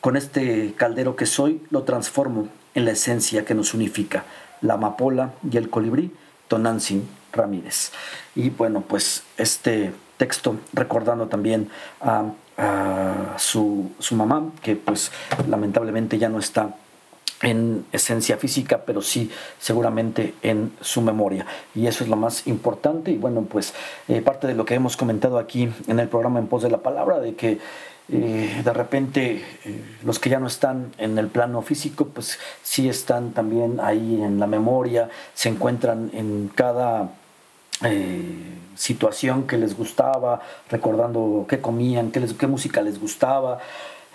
Con este caldero que soy lo transformo en la esencia que nos unifica, la amapola y el colibrí, Tonantzin Ramírez. Y bueno, pues este texto recordando también a, su, su mamá, que pues lamentablemente ya no está en esencia física, pero sí seguramente en su memoria. Y eso es lo más importante. Y bueno, pues eh, parte de lo que hemos comentado aquí en el programa En Pos de la Palabra, de que eh, de repente eh, los que ya no están en el plano físico, pues sí están también ahí en la memoria, se encuentran en cada situación que les gustaba, recordando qué comían, qué, qué música les gustaba.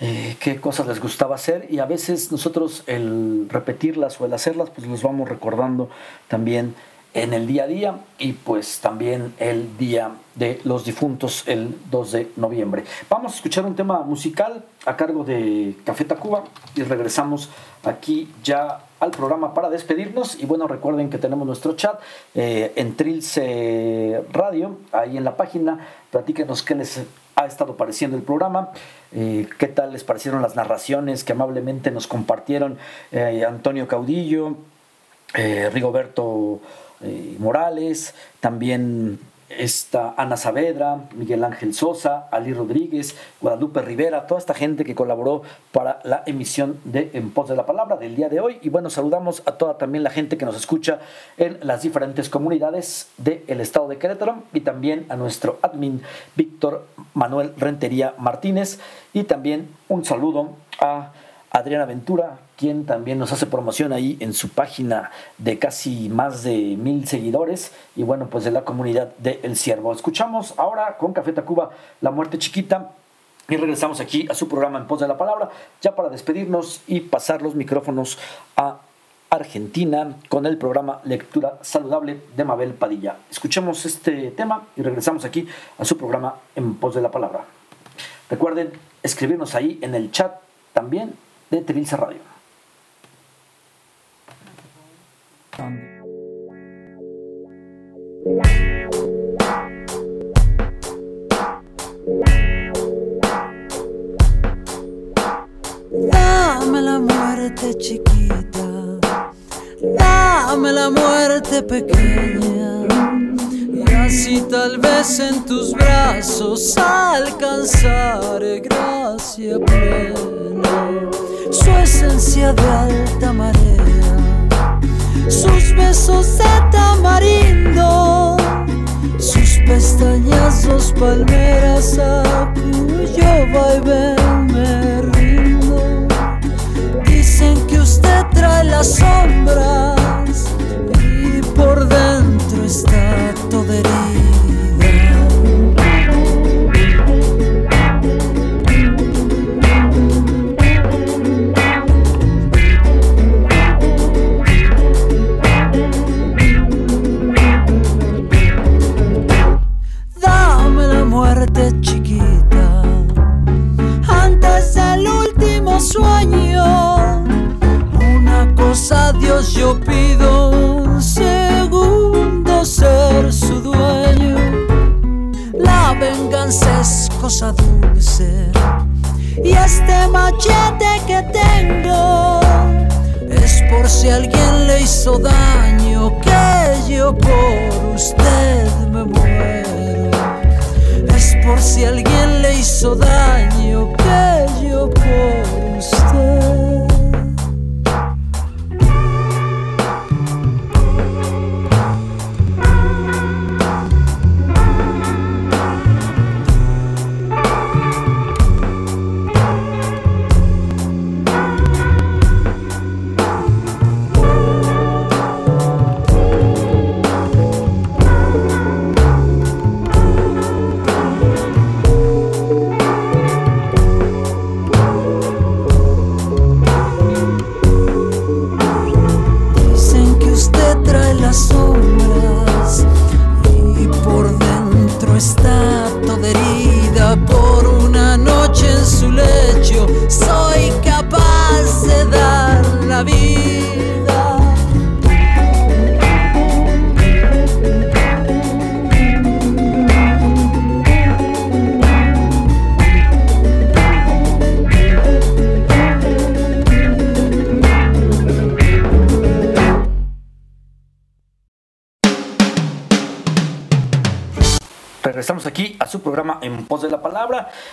Eh, qué cosas les gustaba hacer y a veces nosotros el repetirlas o el hacerlas pues los vamos recordando también en el día a día y pues también el día de los difuntos el 2 de noviembre. Vamos a escuchar un tema musical a cargo de Café Tacuba y regresamos aquí ya al programa para despedirnos. Y bueno recuerden que tenemos nuestro chat eh, en Trilce Radio ahí en la página. Platíquenos qué les ha estado pareciendo el programa, eh, qué tal les parecieron las narraciones que amablemente nos compartieron eh, Antonio Caudillo, Rigoberto Morales, también está Ana Saavedra, Miguel Ángel Sosa, Ali Rodríguez, Guadalupe Rivera, toda esta gente que colaboró para la emisión de En Pos de la Palabra del día de hoy. Y bueno, saludamos a toda también la gente que nos escucha en las diferentes comunidades del estado de Querétaro y también a nuestro admin Víctor Manuel Rentería Martínez y también un saludo a Adriana Ventura, quien también nos hace promoción ahí en su página de casi más de mil seguidores y bueno, pues de la comunidad de El Ciervo. Escuchamos ahora con Café Tacuba La Muerte Chiquita y regresamos aquí a su programa En Pos de la Palabra, ya para despedirnos y pasar los micrófonos a Argentina con el programa Lectura Saludable de Mabel Padilla. Escuchemos este tema y regresamos aquí a su programa En Pos de la Palabra. Recuerden escribirnos ahí en el chat también de Trilce Radio. Dame la muerte chiquita, dame la muerte pequeña, y así tal vez en tus brazos alcanzaré gracia plena. Su esencia de alta marea, sus besos de tamarindo, sus pestañas, dos palmeras a cuyo vaivén me rindo. Dicen que usted trae las sombras cosa dulce y este machete que tengo es por si alguien le hizo daño que yo por usted me muero. Es por si alguien le hizo daño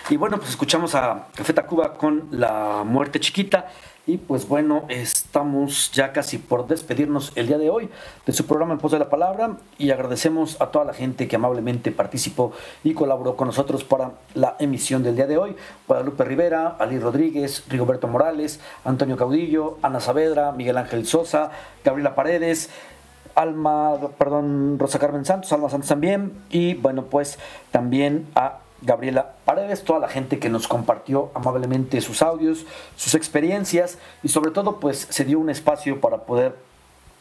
Y bueno, pues escuchamos a Café Tacuba con La Muerte Chiquita. Y pues bueno, estamos ya casi por despedirnos el día de hoy de su programa En Pos de la Palabra. Y agradecemos a toda la gente que amablemente participó y colaboró con nosotros para la emisión del día de hoy. Guadalupe Rivera, Ali Rodríguez, Rigoberto Morales, Antonio Caudillo, Ana Saavedra, Miguel Ángel Sosa, Gabriela Paredes. Alma, perdón, Rosa Carmen Santos, Alma Santos también, y bueno, pues también a Gabriela Paredes, toda la gente que nos compartió amablemente sus audios, sus experiencias y sobre todo pues se dio un espacio para poder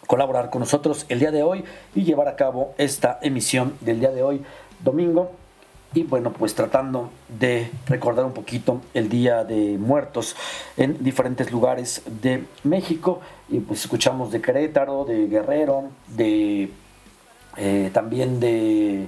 colaborar con nosotros el día de hoy y llevar a cabo esta emisión del día de hoy, domingo. Y bueno, pues tratando de recordar un poquito el Día de Muertos en diferentes lugares de México. Y pues escuchamos de Querétaro, de Guerrero, de eh, también de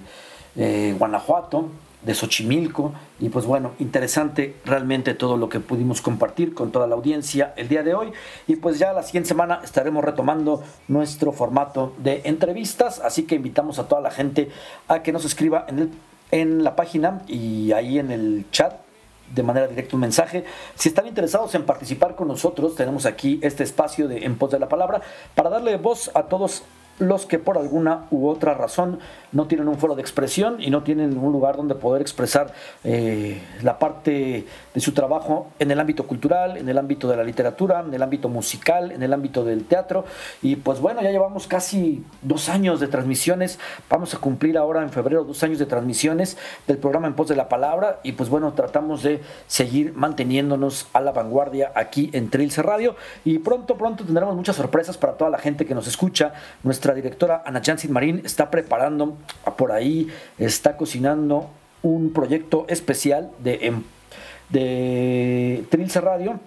eh, Guanajuato, de Xochimilco. Y pues bueno, interesante realmente todo lo que pudimos compartir con toda la audiencia el día de hoy. Y pues ya la siguiente semana estaremos retomando nuestro formato de entrevistas, así que invitamos a toda la gente a que nos escriba en el en la página y ahí en el chat de manera directa un mensaje. Si están interesados en participar con nosotros, tenemos aquí este espacio de En Pos de la Palabra para darle voz a todos los que por alguna u otra razón no tienen un foro de expresión y no tienen un lugar donde poder expresar eh, la parte de su trabajo en el ámbito cultural, en el ámbito de la literatura, en el ámbito musical, en el ámbito del teatro. Y pues bueno, ya llevamos casi dos años de transmisiones, vamos a cumplir ahora en febrero dos años de transmisiones del programa En Pos de la Palabra y pues bueno, tratamos de seguir manteniéndonos a la vanguardia aquí en Trilce Radio y pronto, pronto tendremos muchas sorpresas para toda la gente que nos escucha. Nuestra directora Ana Jansin Marín está preparando por ahí está cocinando un proyecto especial de, em, de Trilce Radio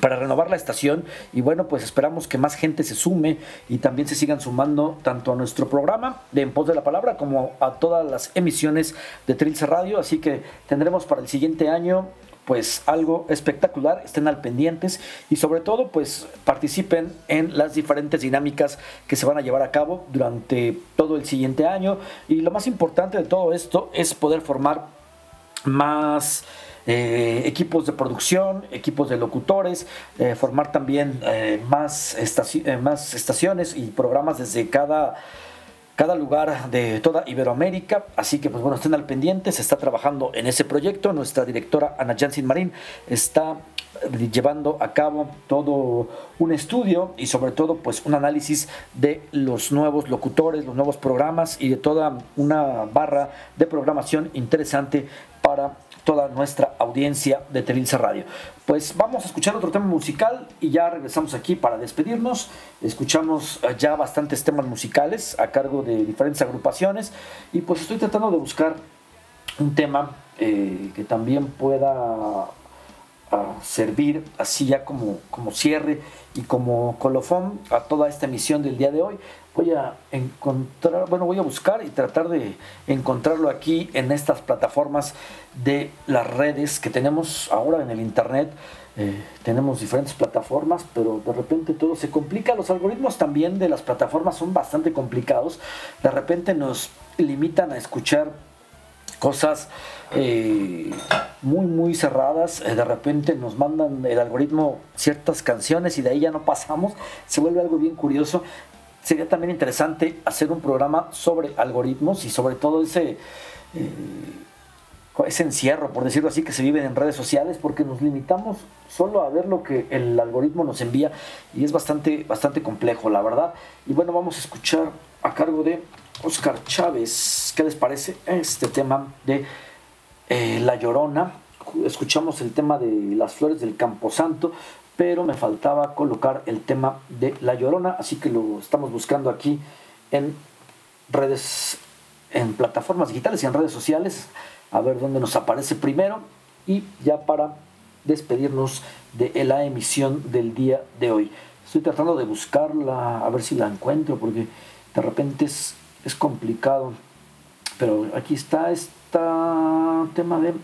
para renovar la estación. Y bueno pues esperamos que más gente se sume y también se sigan sumando tanto a nuestro programa de En Pos de la Palabra como a todas las emisiones de Trilce Radio. Así que tendremos para el siguiente año pues algo espectacular, estén al pendientes y sobre todo pues participen en las diferentes dinámicas que se van a llevar a cabo durante todo el siguiente año. Y lo más importante de todo esto es poder formar más eh, equipos de producción, equipos de locutores, eh, formar también eh, más, más estaciones y programas desde cada cada lugar de toda Iberoamérica. Así que, pues bueno, estén al pendiente, se está trabajando en ese proyecto. Nuestra directora Ana Jansin Marín está llevando a cabo todo un estudio y sobre todo pues un análisis de los nuevos locutores, los nuevos programas y de toda una barra de programación interesante para toda nuestra audiencia de Terilce Radio. Pues vamos a escuchar otro tema musical y ya regresamos aquí para despedirnos. Escuchamos eh, ya bastantes temas musicales a cargo de diferentes agrupaciones y pues estoy tratando de buscar un tema eh, que también pueda ah, servir así ya como, como cierre y como colofón a toda esta emisión del día de hoy voy a encontrar, bueno, voy a buscar y tratar de encontrarlo aquí en estas plataformas de las redes que tenemos ahora en el Internet. Eh, tenemos diferentes plataformas, pero de repente todo se complica. Los algoritmos también de las plataformas son bastante complicados. De repente nos limitan a escuchar cosas eh, muy muy cerradas eh, de repente nos mandan el algoritmo ciertas canciones y de ahí ya no pasamos se vuelve algo bien curioso sería también interesante hacer un programa sobre algoritmos y sobre todo ese, eh, ese encierro, por decirlo así, que se vive en redes sociales, porque nos limitamos solo a ver lo que el algoritmo nos envía y es bastante, bastante complejo, la verdad. Y bueno, vamos a escuchar a cargo de Oscar Chávez, ¿qué les parece este tema de eh, La Llorona? Escuchamos el tema de las flores del Camposanto, pero me faltaba colocar el tema de La Llorona, así que lo estamos buscando aquí en redes, en plataformas digitales y en redes sociales, a ver dónde nos aparece primero y ya para despedirnos de la emisión del día de hoy. Estoy tratando de buscarla, a ver si la encuentro, porque de repente es, es complicado. Pero aquí está este tema de...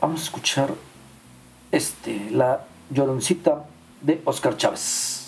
Vamos a escuchar este, la Lloroncita de Oscar Chávez.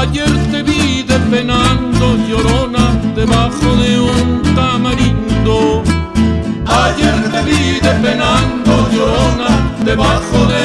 ayer te vi despenando, llorona, debajo de un tamarindo. Ayer te vi despenando, llorona, debajo de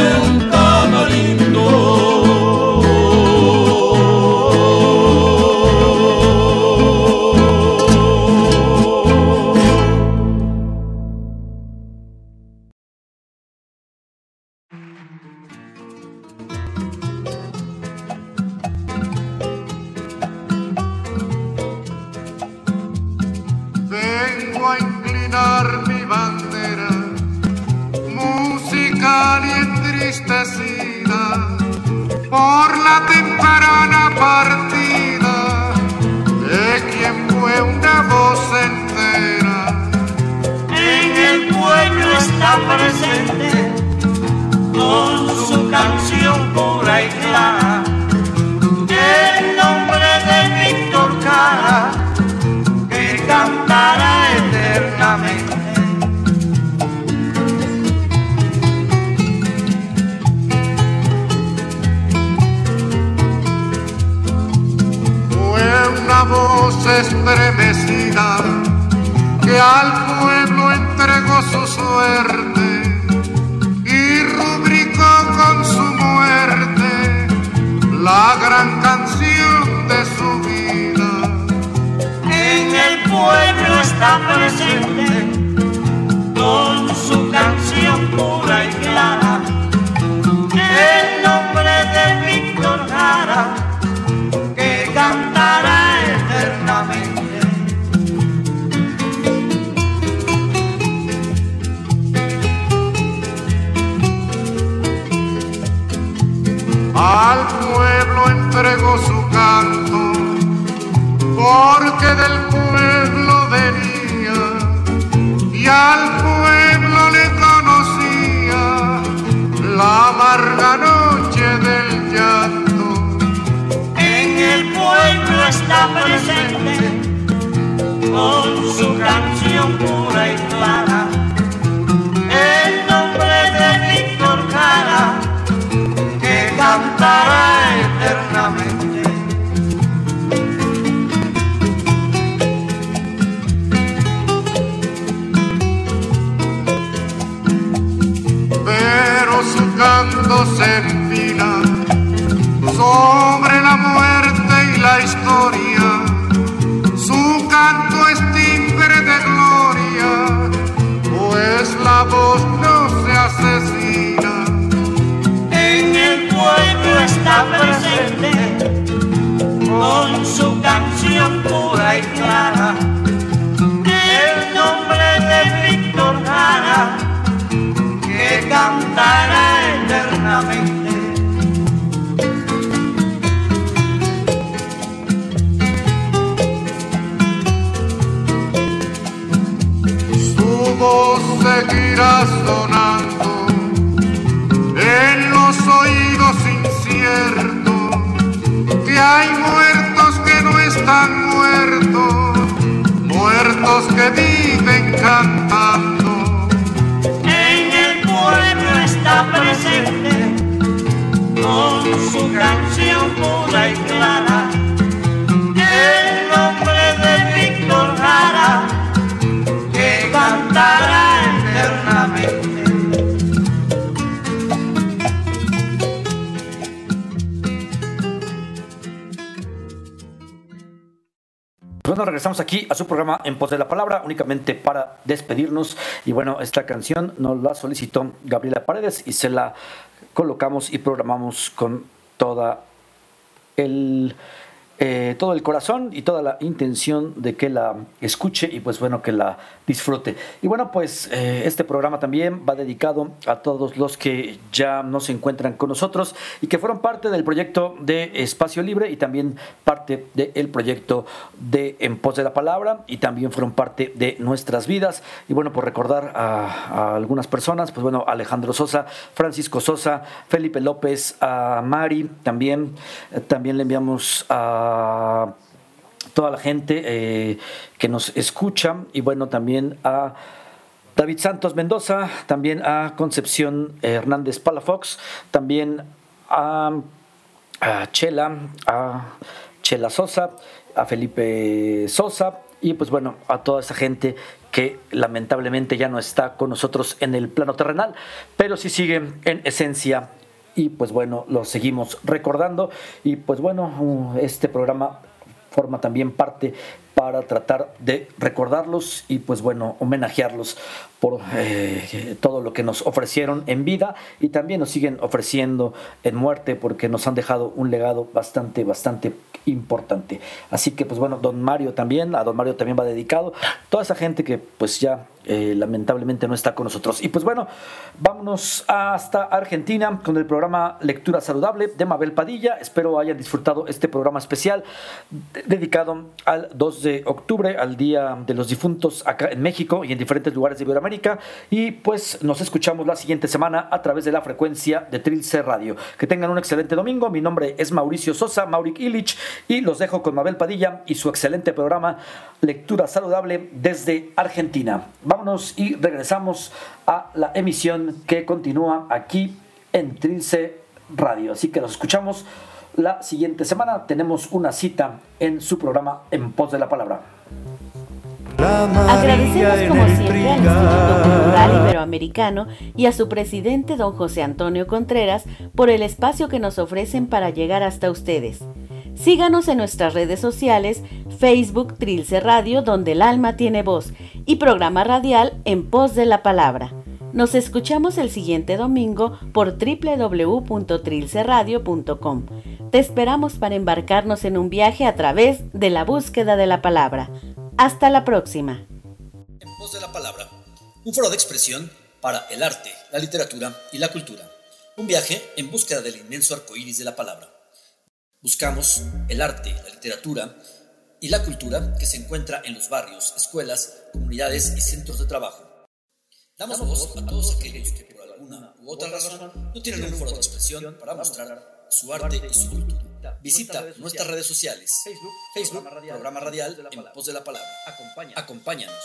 su canción pura y clara. El nombre de Víctor eternamente. Bueno, regresamos aquí a su programa En Pos de la Palabra, únicamente para despedirnos. Y bueno, esta canción nos la solicitó Gabriela Paredes y se la colocamos y programamos con toda el, eh, todo el corazón y toda la intención de que la escuche y pues bueno, que la disfrute. Y bueno, pues eh, este programa también va dedicado a todos los que ya no se encuentran con nosotros y que fueron parte del proyecto de Espacio Libre y también parte del proyecto de En Pos de la Palabra y también fueron parte de nuestras vidas. Y bueno, por recordar a, a algunas personas, pues bueno, Alejandro Sosa, Francisco Sosa, Felipe López, a Mari también, eh, también le enviamos a toda la gente eh, que nos escucha. Y bueno, también a David Santos Mendoza, también a Concepción Hernández Palafox, también a, a Chela, a Chela Sosa, a Felipe Sosa y pues bueno, a toda esa gente que lamentablemente ya no está con nosotros en el plano terrenal, pero sí sigue en esencia y pues bueno, lo seguimos recordando y pues bueno, este programa forma también parte para tratar de recordarlos y pues bueno, homenajearlos por eh, todo lo que nos ofrecieron en vida y también nos siguen ofreciendo en muerte porque nos han dejado un legado bastante, bastante importante. Así que pues bueno, don Mario también, a don Mario también va dedicado, toda esa gente que pues ya eh, lamentablemente no está con nosotros. Y pues bueno, vámonos hasta Argentina con el programa Lectura Saludable de Mabel Padilla. Espero hayan disfrutado este programa especial dedicado al 2 de octubre, al Día de los Difuntos acá en México y en diferentes lugares de Iberoamérica. Y pues nos escuchamos la siguiente semana a través de la frecuencia de Trilce Radio. Que tengan un excelente domingo. Mi nombre es Mauricio Sosa, Mauric Illich, y los dejo con Mabel Padilla y su excelente programa Lectura Saludable desde Argentina. Vámonos y regresamos a la emisión que continúa aquí en Trilce Radio. Así que nos escuchamos la siguiente semana. Tenemos una cita en su programa En Pos de la Palabra. Agradecemos como siempre al Instituto Cultural Iberoamericano y a su presidente don José Antonio Contreras por el espacio que nos ofrecen para llegar hasta ustedes. Síganos en nuestras redes sociales, Facebook Trilce Radio, donde el alma tiene voz, y programa radial En Pos de la Palabra. Nos escuchamos el siguiente domingo por www.trilceradio.com. Te esperamos para embarcarnos en un viaje a través de la búsqueda de la palabra. Hasta la próxima. En Pos de la Palabra, un foro de expresión para el arte, la literatura y la cultura. Un viaje en búsqueda del inmenso arco iris de la palabra. Buscamos el arte, la literatura y la cultura que se encuentra en los barrios, escuelas, comunidades y centros de trabajo. Damos voz a todos aquellos que por alguna u otra razón no tienen un foro de expresión para mostrar su arte y su cultura. Visita nuestras redes sociales. Facebook, programa radial, en pos de la palabra. Acompáñanos.